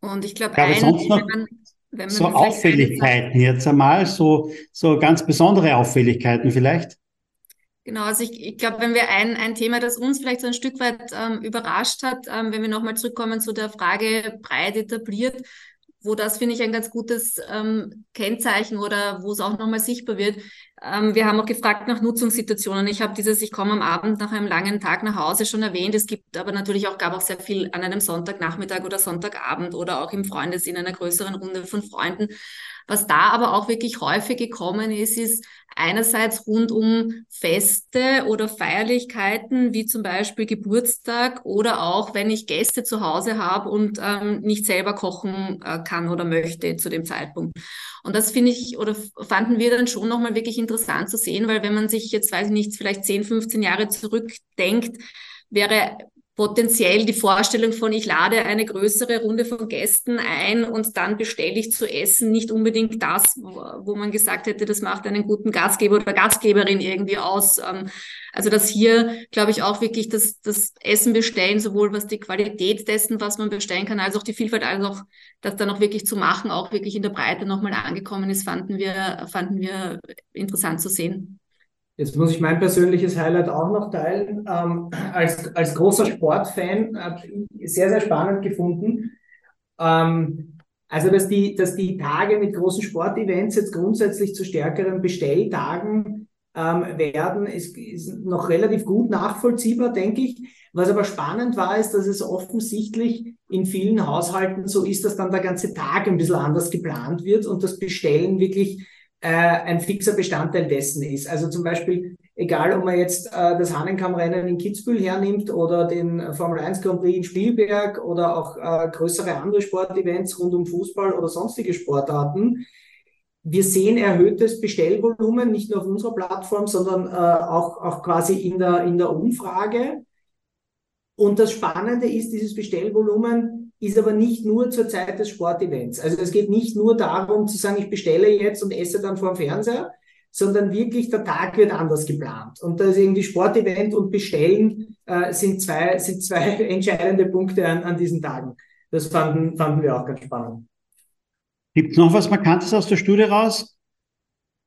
Und ich glaube, ein, wenn man so Auffälligkeiten jetzt einmal, so, so ganz besondere Auffälligkeiten vielleicht? Genau, also ich, ich glaube, wenn wir ein, ein Thema, das uns vielleicht so ein Stück weit ähm, überrascht hat, ähm, wenn wir nochmal zurückkommen zu der Frage breit etabliert, wo das, finde ich, ein ganz gutes ähm, Kennzeichen oder wo es auch nochmal sichtbar wird. Ähm, wir haben auch gefragt nach Nutzungssituationen. Ich habe dieses, ich komme am Abend nach einem langen Tag nach Hause schon erwähnt. Es gibt aber natürlich auch, gab auch sehr viel an einem Sonntagnachmittag oder Sonntagabend oder auch im Freundes in einer größeren Runde von Freunden. Was da aber auch wirklich häufig gekommen ist, ist einerseits rund um Feste oder Feierlichkeiten, wie zum Beispiel Geburtstag oder auch, wenn ich Gäste zu Hause habe und ähm, nicht selber kochen äh, kann oder möchte zu dem Zeitpunkt. Und das finde ich oder fanden wir dann schon nochmal wirklich interessant zu sehen, weil wenn man sich jetzt, weiß ich nicht, vielleicht 10, 15 Jahre zurückdenkt, wäre potenziell die Vorstellung von, ich lade eine größere Runde von Gästen ein und dann bestelle ich zu essen, nicht unbedingt das, wo man gesagt hätte, das macht einen guten Gastgeber oder Gastgeberin irgendwie aus. Ähm, also dass hier, glaube ich, auch wirklich das, das Essen bestellen, sowohl was die Qualität dessen, was man bestellen kann, als auch die Vielfalt, als auch das dann auch wirklich zu machen, auch wirklich in der Breite nochmal angekommen ist, fanden wir, fanden wir interessant zu sehen. Jetzt muss ich mein persönliches Highlight auch noch teilen. Ähm, als, als großer Sportfan habe ich sehr, sehr spannend gefunden. Ähm, also, dass die, dass die Tage mit großen Sportevents jetzt grundsätzlich zu stärkeren Bestelltagen ähm, werden, ist, ist noch relativ gut nachvollziehbar, denke ich. Was aber spannend war, ist, dass es offensichtlich in vielen Haushalten so ist, dass dann der ganze Tag ein bisschen anders geplant wird und das Bestellen wirklich äh, ein fixer Bestandteil dessen ist. Also zum Beispiel, egal ob man jetzt äh, das Hahnenkammrennen in Kitzbühel hernimmt oder den Formel 1 Grand Prix in Spielberg oder auch äh, größere andere Sportevents rund um Fußball oder sonstige Sportarten, wir sehen erhöhtes Bestellvolumen, nicht nur auf unserer Plattform, sondern äh, auch, auch quasi in der, in der Umfrage. Und das Spannende ist, dieses Bestellvolumen ist aber nicht nur zur Zeit des Sportevents. Also es geht nicht nur darum zu sagen, ich bestelle jetzt und esse dann vor dem Fernseher, sondern wirklich der Tag wird anders geplant. Und da ist irgendwie Sportevent und Bestellen äh, sind, zwei, sind zwei entscheidende Punkte an, an diesen Tagen. Das fanden, fanden wir auch ganz spannend. Gibt es noch was Markantes aus der Studie raus?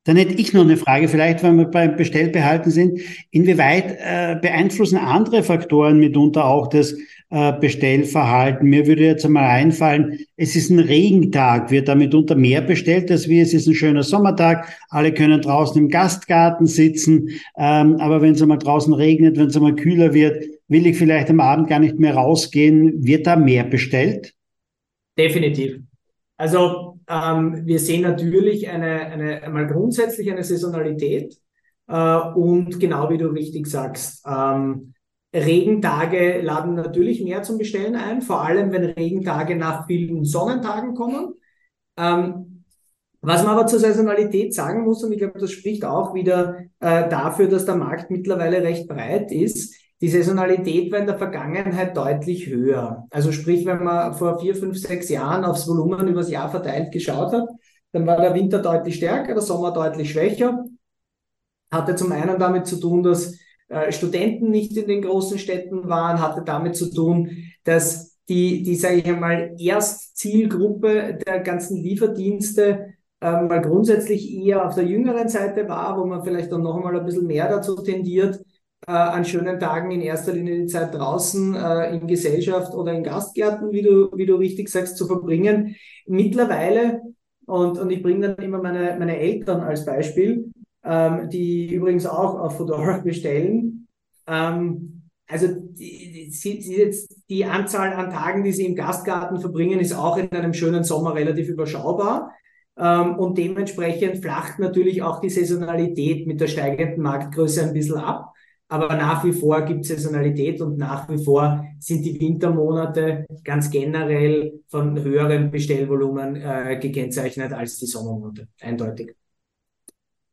Dann hätte ich noch eine Frage, vielleicht, wenn wir beim Bestellbehalten sind. Inwieweit äh, beeinflussen andere Faktoren mitunter auch das äh, Bestellverhalten. Mir würde jetzt einmal einfallen, es ist ein Regentag, wird damit unter mehr bestellt als wir. Es ist ein schöner Sommertag, alle können draußen im Gastgarten sitzen, ähm, aber wenn es einmal draußen regnet, wenn es einmal kühler wird, will ich vielleicht am Abend gar nicht mehr rausgehen. Wird da mehr bestellt? Definitiv. Also ähm, wir sehen natürlich eine, eine, einmal grundsätzlich eine Saisonalität äh, und genau wie du richtig sagst, ähm, Regentage laden natürlich mehr zum Bestellen ein, vor allem wenn Regentage nach vielen Sonnentagen kommen. Ähm, was man aber zur Saisonalität sagen muss, und ich glaube, das spricht auch wieder äh, dafür, dass der Markt mittlerweile recht breit ist, die Saisonalität war in der Vergangenheit deutlich höher. Also sprich, wenn man vor vier, fünf, sechs Jahren aufs Volumen übers Jahr verteilt geschaut hat, dann war der Winter deutlich stärker, der Sommer deutlich schwächer. Hatte zum einen damit zu tun, dass äh, Studenten nicht in den großen Städten waren, hatte damit zu tun, dass die, die sage ich einmal, Erstzielgruppe der ganzen Lieferdienste ähm, mal grundsätzlich eher auf der jüngeren Seite war, wo man vielleicht dann noch einmal ein bisschen mehr dazu tendiert, äh, an schönen Tagen in erster Linie die Zeit draußen äh, in Gesellschaft oder in Gastgärten, wie du, wie du richtig sagst, zu verbringen. Mittlerweile, und, und ich bringe dann immer meine, meine Eltern als Beispiel, ähm, die übrigens auch auf Fedora bestellen. Ähm, also die, die, die, die Anzahl an Tagen, die sie im Gastgarten verbringen, ist auch in einem schönen Sommer relativ überschaubar. Ähm, und dementsprechend flacht natürlich auch die Saisonalität mit der steigenden Marktgröße ein bisschen ab. Aber nach wie vor gibt es Saisonalität und nach wie vor sind die Wintermonate ganz generell von höherem Bestellvolumen äh, gekennzeichnet als die Sommermonate. Eindeutig.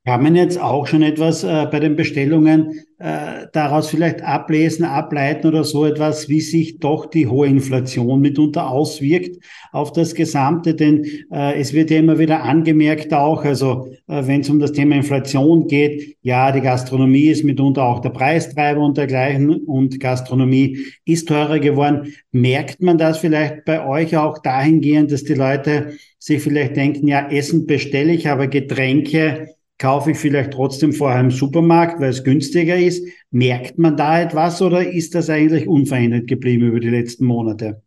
Kann man jetzt auch schon etwas äh, bei den Bestellungen äh, daraus vielleicht ablesen, ableiten oder so etwas, wie sich doch die hohe Inflation mitunter auswirkt auf das Gesamte? Denn äh, es wird ja immer wieder angemerkt auch, also äh, wenn es um das Thema Inflation geht, ja, die Gastronomie ist mitunter auch der Preistreiber und dergleichen und Gastronomie ist teurer geworden. Merkt man das vielleicht bei euch auch dahingehend, dass die Leute sich vielleicht denken, ja, Essen bestelle ich, aber Getränke kaufe ich vielleicht trotzdem vorher im Supermarkt, weil es günstiger ist. Merkt man da etwas oder ist das eigentlich unverändert geblieben über die letzten Monate?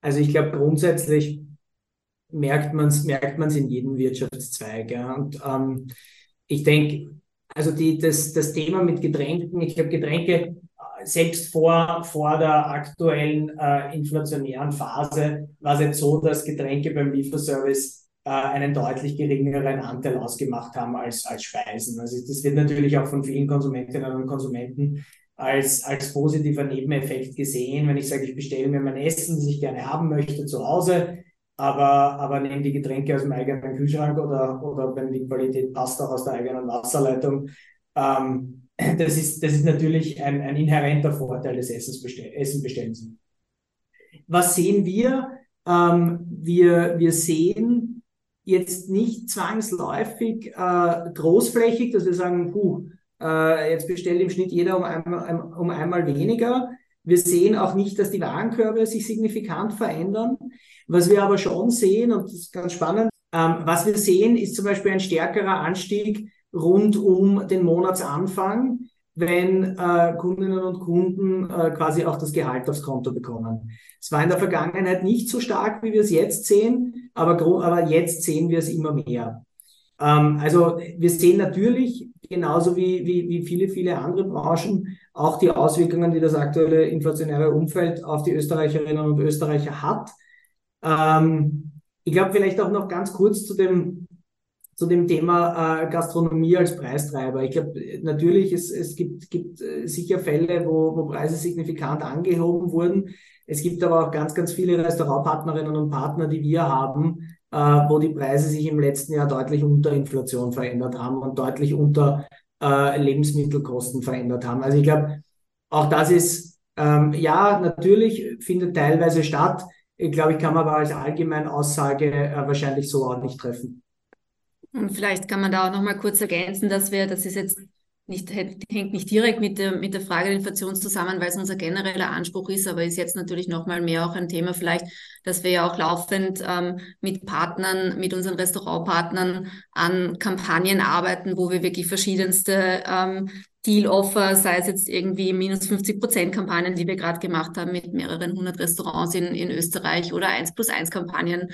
Also ich glaube grundsätzlich merkt man es merkt man's in jedem Wirtschaftszweig. Ja. Und ähm, ich denke, also die, das, das Thema mit Getränken, ich glaube Getränke äh, selbst vor, vor der aktuellen äh, inflationären Phase war es jetzt so, dass Getränke beim Lieferservice äh, einen deutlich geringeren Anteil ausgemacht haben als, als Speisen. Also das wird natürlich auch von vielen Konsumentinnen und Konsumenten als, als positiver Nebeneffekt gesehen, wenn ich sage, ich bestelle mir mein Essen, das ich gerne haben möchte zu Hause, aber, aber nehme die Getränke aus dem eigenen Kühlschrank oder, oder wenn die Qualität passt, auch aus der eigenen Wasserleitung. Ähm, das, ist, das ist natürlich ein, ein inhärenter Vorteil des Essensbestell Essenbestellens. Was sehen wir? Ähm, wir, wir sehen, jetzt nicht zwangsläufig äh, großflächig, dass wir sagen, puh, äh, jetzt bestellt im Schnitt jeder um einmal, um einmal weniger. Wir sehen auch nicht, dass die Warenkörbe sich signifikant verändern. Was wir aber schon sehen, und das ist ganz spannend, ähm, was wir sehen, ist zum Beispiel ein stärkerer Anstieg rund um den Monatsanfang wenn äh, Kundinnen und Kunden äh, quasi auch das Gehalt aufs Konto bekommen. Es war in der Vergangenheit nicht so stark, wie wir es jetzt sehen, aber, aber jetzt sehen wir es immer mehr. Ähm, also wir sehen natürlich, genauso wie, wie, wie viele, viele andere Branchen, auch die Auswirkungen, die das aktuelle inflationäre Umfeld auf die Österreicherinnen und Österreicher hat. Ähm, ich glaube vielleicht auch noch ganz kurz zu dem zu dem Thema äh, Gastronomie als Preistreiber. Ich glaube, natürlich, es, es gibt, gibt äh, sicher Fälle, wo, wo Preise signifikant angehoben wurden. Es gibt aber auch ganz, ganz viele Restaurantpartnerinnen und Partner, die wir haben, äh, wo die Preise sich im letzten Jahr deutlich unter Inflation verändert haben und deutlich unter äh, Lebensmittelkosten verändert haben. Also ich glaube, auch das ist, ähm, ja, natürlich findet teilweise statt. Ich glaube, ich kann aber als allgemeine Aussage äh, wahrscheinlich so auch nicht treffen. Und vielleicht kann man da auch noch mal kurz ergänzen, dass wir, das ist jetzt nicht, hängt nicht direkt mit der, mit der Frage der Inflation zusammen, weil es unser genereller Anspruch ist, aber ist jetzt natürlich noch mal mehr auch ein Thema vielleicht, dass wir ja auch laufend ähm, mit Partnern, mit unseren Restaurantpartnern an Kampagnen arbeiten, wo wir wirklich verschiedenste ähm, Deal-Offer, sei es jetzt irgendwie minus 50 Prozent Kampagnen, die wir gerade gemacht haben mit mehreren hundert Restaurants in, in Österreich oder 1 plus 1 Kampagnen,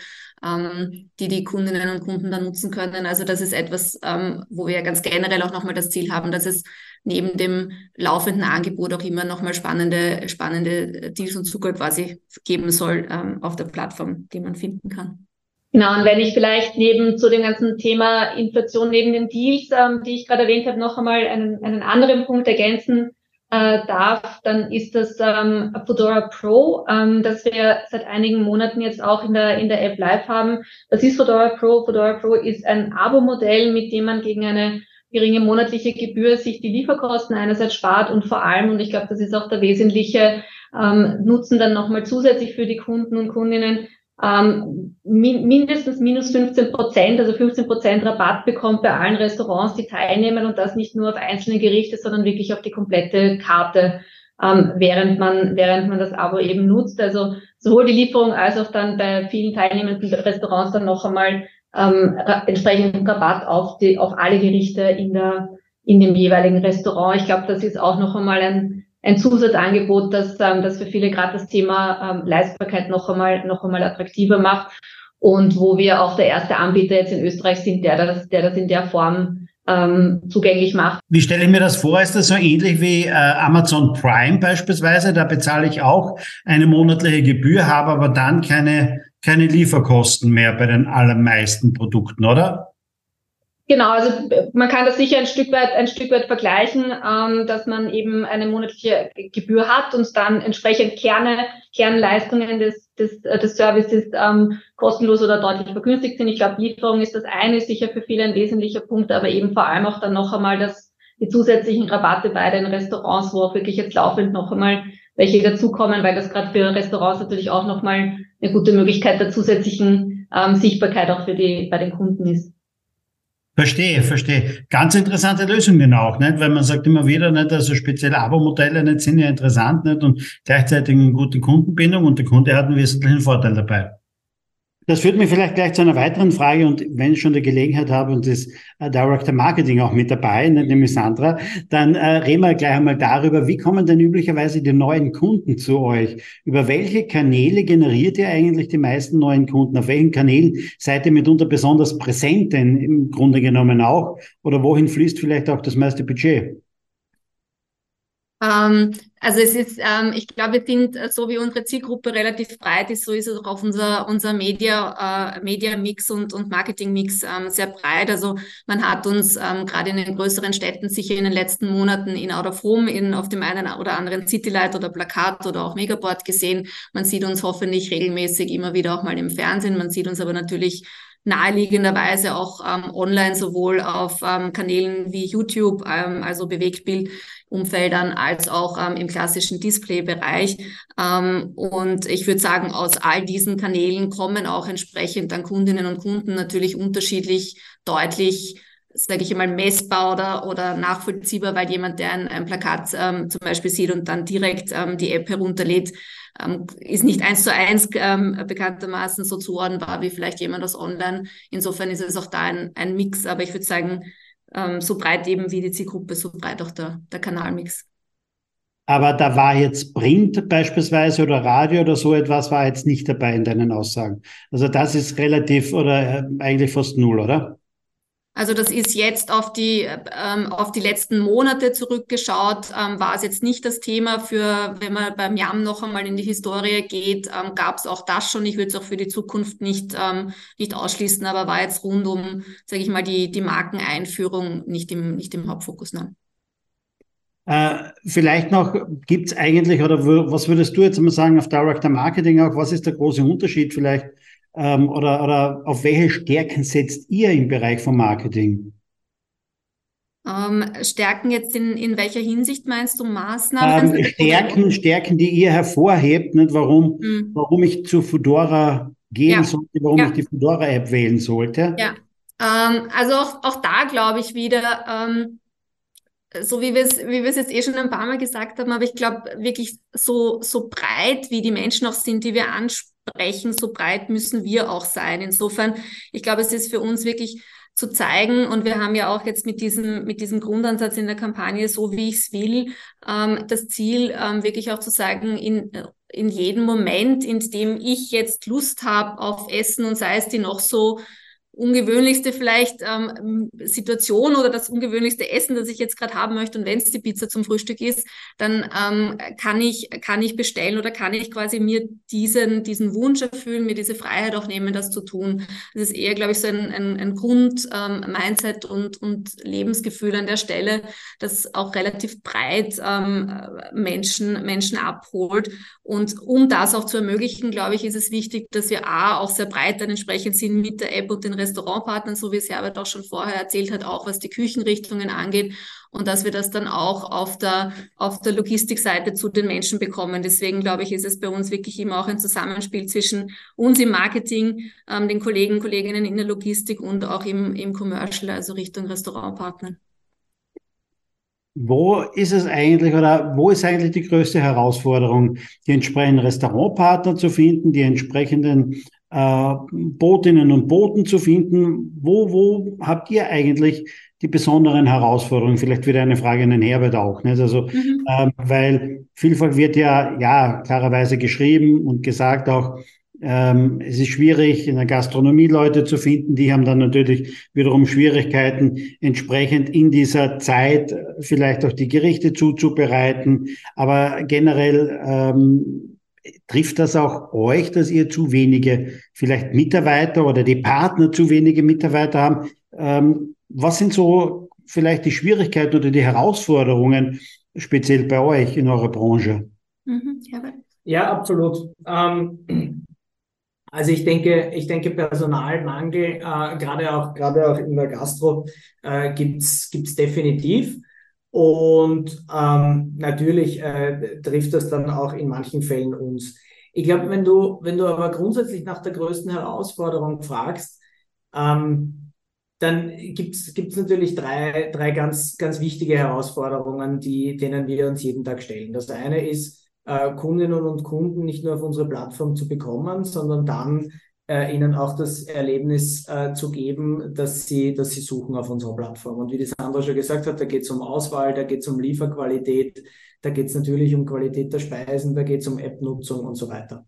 ähm, die die Kundinnen und Kunden dann nutzen können. Also das ist etwas, ähm, wo wir ganz generell auch nochmal das Ziel haben, dass es neben dem laufenden Angebot auch immer nochmal spannende, spannende Deals und Zucker quasi geben soll ähm, auf der Plattform, die man finden kann. Genau, und wenn ich vielleicht neben zu dem ganzen Thema Inflation, neben den Deals, ähm, die ich gerade erwähnt habe, noch einmal einen, einen anderen Punkt ergänzen äh, darf, dann ist das ähm, Fedora Pro, ähm, das wir seit einigen Monaten jetzt auch in der, in der App live haben. Das ist Fedora Pro. Fedora Pro ist ein Abo-Modell, mit dem man gegen eine geringe monatliche Gebühr sich die Lieferkosten einerseits spart und vor allem, und ich glaube, das ist auch der wesentliche ähm, Nutzen dann nochmal zusätzlich für die Kunden und Kundinnen, ähm, min mindestens minus 15 Prozent, also 15 Prozent Rabatt bekommt bei allen Restaurants, die teilnehmen und das nicht nur auf einzelne Gerichte, sondern wirklich auf die komplette Karte, ähm, während man, während man das Abo eben nutzt. Also sowohl die Lieferung als auch dann bei vielen teilnehmenden Restaurants dann noch einmal ähm, entsprechenden Rabatt auf die, auf alle Gerichte in der, in dem jeweiligen Restaurant. Ich glaube, das ist auch noch einmal ein, ein Zusatzangebot, das, ähm, das für viele gerade das Thema ähm, Leistbarkeit noch einmal, noch einmal attraktiver macht und wo wir auch der erste Anbieter jetzt in Österreich sind, der das, der das in der Form ähm, zugänglich macht. Wie stelle ich mir das vor? Ist das so ähnlich wie äh, Amazon Prime beispielsweise? Da bezahle ich auch eine monatliche Gebühr, habe aber dann keine, keine Lieferkosten mehr bei den allermeisten Produkten, oder? Genau, also man kann das sicher ein Stück weit, ein Stück weit vergleichen, ähm, dass man eben eine monatliche Gebühr hat und dann entsprechend Kerne, Kernleistungen des, des, äh, des Services ähm, kostenlos oder deutlich vergünstigt sind. Ich glaube, Lieferung ist das eine, sicher für viele ein wesentlicher Punkt, aber eben vor allem auch dann noch einmal das, die zusätzlichen Rabatte bei den Restaurants, wo auch wirklich jetzt laufend noch einmal welche dazukommen, weil das gerade für Restaurants natürlich auch nochmal eine gute Möglichkeit der zusätzlichen ähm, Sichtbarkeit auch für die bei den Kunden ist. Verstehe, verstehe. Ganz interessante Lösungen auch, nicht? Weil man sagt immer wieder, nicht, also spezielle Abo-Modelle nicht, sind ja interessant, nicht? Und gleichzeitig eine gute Kundenbindung und der Kunde hat einen wesentlichen Vorteil dabei. Das führt mich vielleicht gleich zu einer weiteren Frage und wenn ich schon die Gelegenheit habe und das äh, Director Marketing auch mit dabei, nämlich Sandra, dann äh, reden wir gleich einmal darüber, wie kommen denn üblicherweise die neuen Kunden zu euch? Über welche Kanäle generiert ihr eigentlich die meisten neuen Kunden? Auf welchen Kanälen seid ihr mitunter besonders präsent denn im Grunde genommen auch? Oder wohin fließt vielleicht auch das meiste Budget? Ähm, also es ist, ähm, ich glaube, wir sind, äh, so wie unsere Zielgruppe relativ breit ist, so ist es auch auf unser, unser Media, äh, Media-Mix und, und Marketing-Mix ähm, sehr breit. Also man hat uns ähm, gerade in den größeren Städten sicher in den letzten Monaten in Out of Home, in, auf dem einen oder anderen Citylight oder Plakat oder auch Megaboard gesehen. Man sieht uns hoffentlich regelmäßig immer wieder auch mal im Fernsehen. Man sieht uns aber natürlich naheliegenderweise auch ähm, online sowohl auf ähm, Kanälen wie YouTube, ähm, also Bewegtbildumfeldern, als auch ähm, im klassischen Displaybereich. Ähm, und ich würde sagen, aus all diesen Kanälen kommen auch entsprechend dann Kundinnen und Kunden natürlich unterschiedlich deutlich sage ich einmal, messbar oder, oder nachvollziehbar, weil jemand, der ein, ein Plakat ähm, zum Beispiel sieht und dann direkt ähm, die App herunterlädt, ähm, ist nicht eins zu eins ähm, bekanntermaßen so zuordnenbar wie vielleicht jemand aus Online. Insofern ist es auch da ein, ein Mix, aber ich würde sagen, ähm, so breit eben wie die Zielgruppe, so breit auch der, der Kanalmix. Aber da war jetzt Print beispielsweise oder Radio oder so etwas war jetzt nicht dabei in deinen Aussagen. Also das ist relativ oder äh, eigentlich fast null, oder? Also das ist jetzt auf die, ähm, auf die letzten Monate zurückgeschaut, ähm, war es jetzt nicht das Thema für, wenn man beim JAM noch einmal in die Historie geht, ähm, gab es auch das schon. Ich würde es auch für die Zukunft nicht, ähm, nicht ausschließen, aber war jetzt rund um, sage ich mal, die, die Markeneinführung nicht im, nicht im Hauptfokus. Nein. Äh, vielleicht noch, gibt es eigentlich, oder was würdest du jetzt mal sagen auf Director Marketing auch, was ist der große Unterschied vielleicht ähm, oder, oder auf welche Stärken setzt ihr im Bereich von Marketing? Ähm, Stärken jetzt in, in welcher Hinsicht meinst du Maßnahmen? Ähm, Stärken, Stärken, die ihr hervorhebt, nicht? Warum, mhm. warum ich zu Fedora gehen ja. sollte, warum ja. ich die Fedora-App wählen sollte. Ja, ähm, also auch, auch da glaube ich wieder, ähm, so wie wir es wie wir es jetzt eh schon ein paar Mal gesagt haben, aber ich glaube wirklich so so breit wie die Menschen auch sind, die wir ansprechen, so breit müssen wir auch sein. Insofern, ich glaube, es ist für uns wirklich zu zeigen und wir haben ja auch jetzt mit diesem mit diesem Grundansatz in der Kampagne so wie ich es will ähm, das Ziel ähm, wirklich auch zu sagen in in jedem Moment, in dem ich jetzt Lust habe auf Essen und sei es die noch so ungewöhnlichste vielleicht ähm, Situation oder das ungewöhnlichste Essen, das ich jetzt gerade haben möchte und wenn es die Pizza zum Frühstück ist, dann ähm, kann ich kann ich bestellen oder kann ich quasi mir diesen diesen Wunsch erfüllen, mir diese Freiheit auch nehmen, das zu tun. Das ist eher, glaube ich, so ein, ein, ein Grund ähm, und und Lebensgefühl an der Stelle, das auch relativ breit ähm, Menschen Menschen abholt und um das auch zu ermöglichen, glaube ich, ist es wichtig, dass wir a auch sehr breit dann entsprechend sind mit der App und den Restaurantpartnern, so wie es Herbert auch schon vorher erzählt hat, auch was die Küchenrichtungen angeht und dass wir das dann auch auf der, auf der Logistikseite zu den Menschen bekommen. Deswegen glaube ich, ist es bei uns wirklich immer auch ein Zusammenspiel zwischen uns im Marketing, ähm, den Kollegen, Kolleginnen in der Logistik und auch im, im Commercial, also Richtung Restaurantpartner. Wo ist es eigentlich oder wo ist eigentlich die größte Herausforderung, die entsprechenden Restaurantpartner zu finden, die entsprechenden äh, Botinnen und Boten zu finden. Wo, wo habt ihr eigentlich die besonderen Herausforderungen? Vielleicht wieder eine Frage an den Herbert auch. Nicht? Also, mhm. ähm, weil Vielfalt wird ja, ja, klarerweise geschrieben und gesagt auch, ähm, es ist schwierig, in der Gastronomie Leute zu finden. Die haben dann natürlich wiederum Schwierigkeiten, entsprechend in dieser Zeit vielleicht auch die Gerichte zuzubereiten. Aber generell ähm, Trifft das auch euch, dass ihr zu wenige vielleicht Mitarbeiter oder die Partner zu wenige Mitarbeiter haben? Ähm, was sind so vielleicht die Schwierigkeiten oder die Herausforderungen speziell bei euch in eurer Branche? Mhm, ja, absolut. Ähm, also ich denke, ich denke Personalmangel, äh, gerade auch gerade auch in der Gastro äh, gibt's gibt's definitiv. Und ähm, natürlich äh, trifft das dann auch in manchen Fällen uns. Ich glaube, wenn du, wenn du aber grundsätzlich nach der größten Herausforderung fragst, ähm, dann gibt's gibt's natürlich drei, drei ganz, ganz wichtige Herausforderungen, die, denen wir uns jeden Tag stellen. Das eine ist, äh, Kundinnen und Kunden nicht nur auf unsere Plattform zu bekommen, sondern dann äh, ihnen auch das Erlebnis äh, zu geben, dass sie, dass sie suchen auf unserer Plattform. Und wie die Sandra schon gesagt hat, da geht es um Auswahl, da geht es um Lieferqualität, da geht es natürlich um Qualität der Speisen, da geht es um App-Nutzung und so weiter.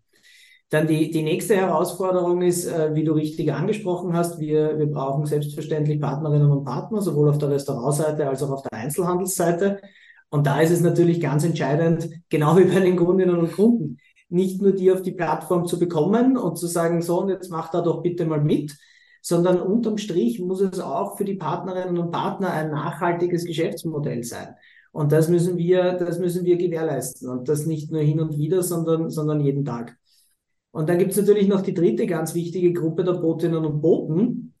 Dann die, die nächste Herausforderung ist, äh, wie du richtig angesprochen hast, wir, wir brauchen selbstverständlich Partnerinnen und Partner, sowohl auf der Restaurantseite als auch auf der Einzelhandelsseite. Und da ist es natürlich ganz entscheidend, genau wie bei den Kundinnen und Kunden, nicht nur die auf die Plattform zu bekommen und zu sagen, so, und jetzt macht da doch bitte mal mit, sondern unterm Strich muss es auch für die Partnerinnen und Partner ein nachhaltiges Geschäftsmodell sein. Und das müssen wir, das müssen wir gewährleisten. Und das nicht nur hin und wieder, sondern, sondern jeden Tag. Und dann gibt es natürlich noch die dritte ganz wichtige Gruppe der Botinnen und Boten.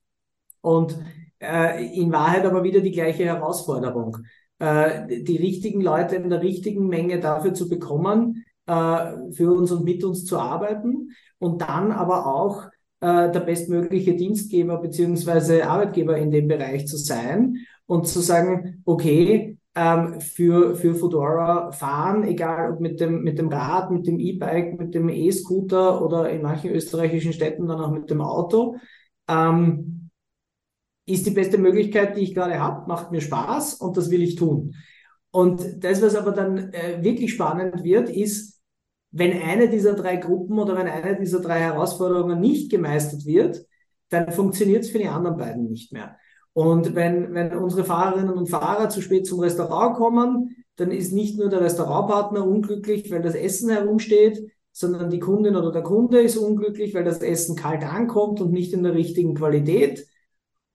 Und äh, in Wahrheit aber wieder die gleiche Herausforderung. Äh, die richtigen Leute in der richtigen Menge dafür zu bekommen, äh, für uns und mit uns zu arbeiten und dann aber auch äh, der bestmögliche Dienstgeber beziehungsweise Arbeitgeber in dem Bereich zu sein und zu sagen, okay, ähm, für, für Fedora fahren, egal ob mit dem, mit dem Rad, mit dem E-Bike, mit dem E-Scooter oder in manchen österreichischen Städten dann auch mit dem Auto, ähm, ist die beste Möglichkeit, die ich gerade habe, macht mir Spaß und das will ich tun. Und das, was aber dann äh, wirklich spannend wird, ist, wenn eine dieser drei Gruppen oder wenn eine dieser drei Herausforderungen nicht gemeistert wird, dann funktioniert es für die anderen beiden nicht mehr. Und wenn, wenn unsere Fahrerinnen und Fahrer zu spät zum Restaurant kommen, dann ist nicht nur der Restaurantpartner unglücklich, weil das Essen herumsteht, sondern die Kundin oder der Kunde ist unglücklich, weil das Essen kalt ankommt und nicht in der richtigen Qualität.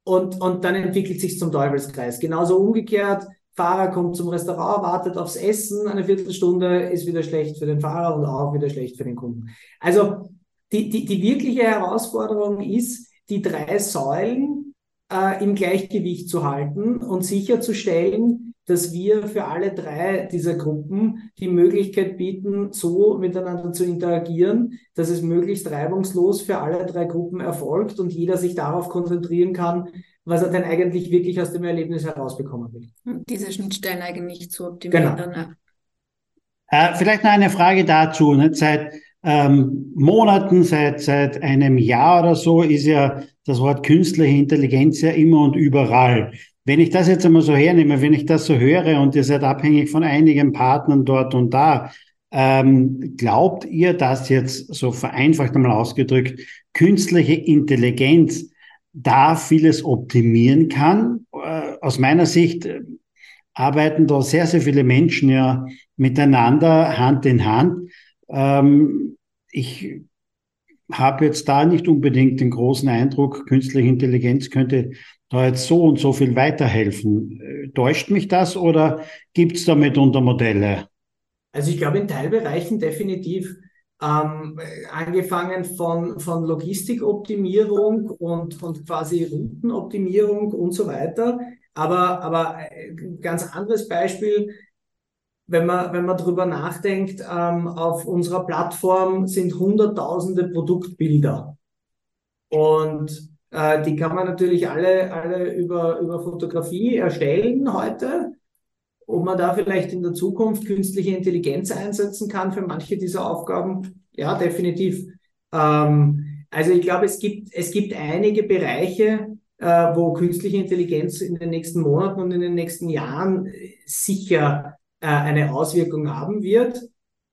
Und, und dann entwickelt sich zum Teufelskreis. Genauso umgekehrt, Fahrer kommt zum Restaurant, wartet aufs Essen, eine Viertelstunde ist wieder schlecht für den Fahrer und auch wieder schlecht für den Kunden. Also die, die, die wirkliche Herausforderung ist, die drei Säulen äh, im Gleichgewicht zu halten und sicherzustellen, dass wir für alle drei dieser Gruppen die Möglichkeit bieten, so miteinander zu interagieren, dass es möglichst reibungslos für alle drei Gruppen erfolgt und jeder sich darauf konzentrieren kann, was er denn eigentlich wirklich aus dem Erlebnis herausbekommen will. Diese Schnittstellen eigentlich zu optimieren. Genau. Äh, vielleicht noch eine Frage dazu. Ne? Seit ähm, Monaten, seit, seit einem Jahr oder so ist ja das Wort künstliche Intelligenz ja immer und überall. Wenn ich das jetzt einmal so hernehme, wenn ich das so höre und ihr seid abhängig von einigen Partnern dort und da, ähm, glaubt ihr, dass jetzt so vereinfacht einmal ausgedrückt künstliche Intelligenz da vieles optimieren kann? Äh, aus meiner Sicht äh, arbeiten da sehr, sehr viele Menschen ja miteinander Hand in Hand. Ähm, ich habe jetzt da nicht unbedingt den großen Eindruck, künstliche Intelligenz könnte da jetzt so und so viel weiterhelfen. Äh, täuscht mich das oder gibt es da mitunter Modelle? Also ich glaube in Teilbereichen definitiv. Ähm, angefangen von, von Logistikoptimierung und, und quasi Routenoptimierung und so weiter. Aber, aber äh, ganz anderes Beispiel, wenn man, wenn man drüber nachdenkt, ähm, auf unserer Plattform sind hunderttausende Produktbilder. Und äh, die kann man natürlich alle, alle über, über Fotografie erstellen heute. Ob man da vielleicht in der Zukunft künstliche Intelligenz einsetzen kann für manche dieser Aufgaben? Ja, definitiv. Ähm, also ich glaube, es gibt, es gibt einige Bereiche, äh, wo künstliche Intelligenz in den nächsten Monaten und in den nächsten Jahren sicher äh, eine Auswirkung haben wird.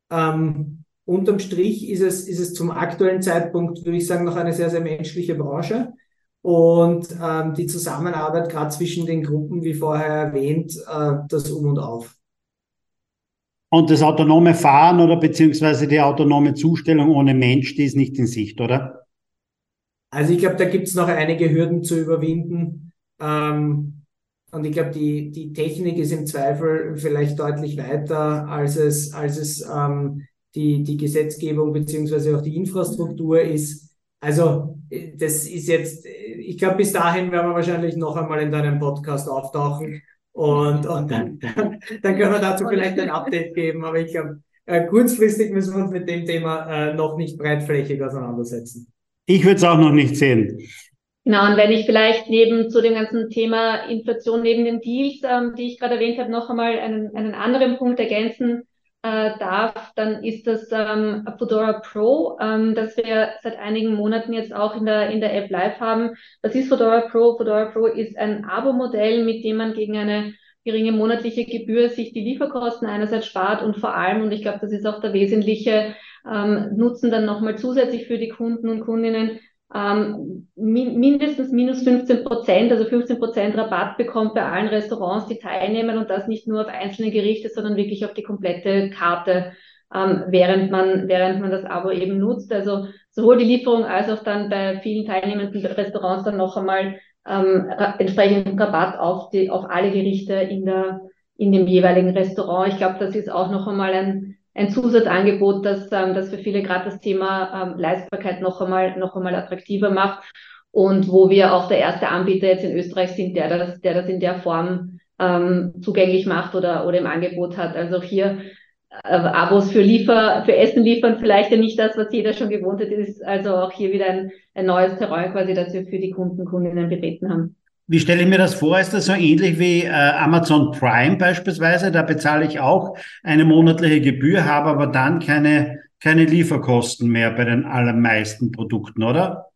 Ähm, unterm Strich ist es, ist es zum aktuellen Zeitpunkt, würde ich sagen, noch eine sehr, sehr menschliche Branche. Und ähm, die Zusammenarbeit gerade zwischen den Gruppen, wie vorher erwähnt, äh, das Um und Auf. Und das autonome Fahren oder beziehungsweise die autonome Zustellung ohne Mensch, die ist nicht in Sicht, oder? Also ich glaube, da gibt es noch einige Hürden zu überwinden. Ähm, und ich glaube, die, die Technik ist im Zweifel vielleicht deutlich weiter, als es, als es ähm, die, die Gesetzgebung beziehungsweise auch die Infrastruktur ist. Also das ist jetzt, ich glaube, bis dahin werden wir wahrscheinlich noch einmal in deinem Podcast auftauchen und, und dann, dann, dann können wir dazu vielleicht ein Update geben. Aber ich glaube, äh, kurzfristig müssen wir uns mit dem Thema äh, noch nicht breitflächig auseinandersetzen. Ich würde es auch noch nicht sehen. Genau, und wenn ich vielleicht neben zu dem ganzen Thema Inflation, neben den Deals, ähm, die ich gerade erwähnt habe, noch einmal einen, einen anderen Punkt ergänzen äh, darf, dann ist das ähm, Fedora Pro, ähm, das wir seit einigen Monaten jetzt auch in der, in der App live haben. Was ist Fedora Pro? Fedora Pro ist ein Abo-Modell, mit dem man gegen eine geringe monatliche Gebühr sich die Lieferkosten einerseits spart und vor allem, und ich glaube, das ist auch der wesentliche ähm, Nutzen dann nochmal zusätzlich für die Kunden und Kundinnen, ähm, mindestens minus 15 Prozent, also 15 Prozent Rabatt bekommt bei allen Restaurants, die teilnehmen und das nicht nur auf einzelne Gerichte, sondern wirklich auf die komplette Karte, ähm, während man, während man das Abo eben nutzt. Also sowohl die Lieferung als auch dann bei vielen teilnehmenden Restaurants dann noch einmal ähm, entsprechenden Rabatt auf die, auf alle Gerichte in der, in dem jeweiligen Restaurant. Ich glaube, das ist auch noch einmal ein, ein Zusatzangebot, das, ähm, das für viele gerade das Thema ähm, Leistbarkeit noch einmal, noch einmal attraktiver macht und wo wir auch der erste Anbieter jetzt in Österreich sind, der das, der das in der Form ähm, zugänglich macht oder, oder im Angebot hat. Also hier äh, Abos für Liefer, für Essen liefern vielleicht ja nicht das, was jeder schon gewohnt hat, ist also auch hier wieder ein, ein neues Terrain quasi, das wir für die Kunden, Kundinnen betreten haben. Wie stelle ich mir das vor? Ist das so ähnlich wie äh, Amazon Prime beispielsweise? Da bezahle ich auch eine monatliche Gebühr, habe aber dann keine, keine Lieferkosten mehr bei den allermeisten Produkten, oder?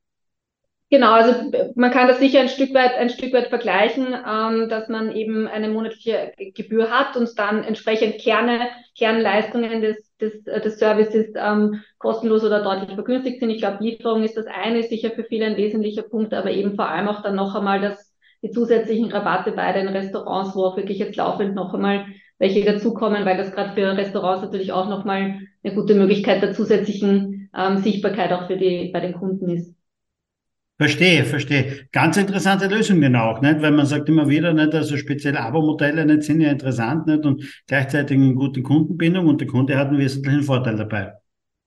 Genau, also man kann das sicher ein Stück weit, ein Stück weit vergleichen, ähm, dass man eben eine monatliche Gebühr hat und dann entsprechend Kerne, Kernleistungen des, des, des Services ähm, kostenlos oder deutlich vergünstigt sind. Ich glaube, Lieferung ist das eine, sicher für viele ein wesentlicher Punkt, aber eben vor allem auch dann noch einmal das die zusätzlichen Rabatte bei den Restaurants, wo auch wirklich jetzt laufend noch einmal welche dazukommen, weil das gerade für Restaurants natürlich auch nochmal eine gute Möglichkeit der zusätzlichen ähm, Sichtbarkeit auch für die, bei den Kunden ist. Verstehe, verstehe. Ganz interessante Lösungen auch, nicht? Weil man sagt immer wieder, nicht, also speziell Abo-Modelle nicht sind ja interessant, nicht? Und gleichzeitig eine gute Kundenbindung und der Kunde hat einen wesentlichen Vorteil dabei.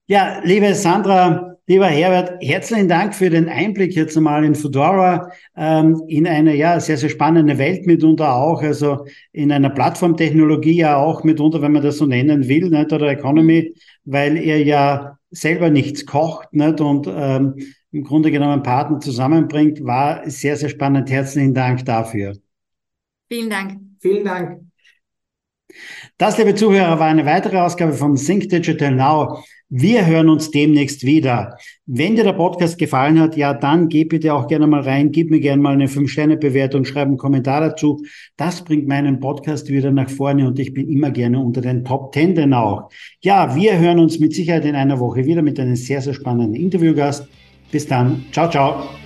Ja, liebe Sandra, Lieber Herbert, herzlichen Dank für den Einblick jetzt einmal in Fedora, ähm, in eine ja sehr, sehr spannende Welt mitunter auch, also in einer Plattformtechnologie ja auch mitunter, wenn man das so nennen will, nicht, oder Economy, weil ihr ja selber nichts kocht nicht, und ähm, im Grunde genommen Partner zusammenbringt, war sehr, sehr spannend. Herzlichen Dank dafür. Vielen Dank. Vielen Dank. Das, liebe Zuhörer, war eine weitere Ausgabe von Think Digital Now. Wir hören uns demnächst wieder. Wenn dir der Podcast gefallen hat, ja, dann geh bitte auch gerne mal rein, gib mir gerne mal eine 5-Sterne-Bewertung, schreib einen Kommentar dazu. Das bringt meinen Podcast wieder nach vorne und ich bin immer gerne unter den Top 10 denn auch. Ja, wir hören uns mit Sicherheit in einer Woche wieder mit einem sehr, sehr spannenden Interviewgast. Bis dann. Ciao, ciao.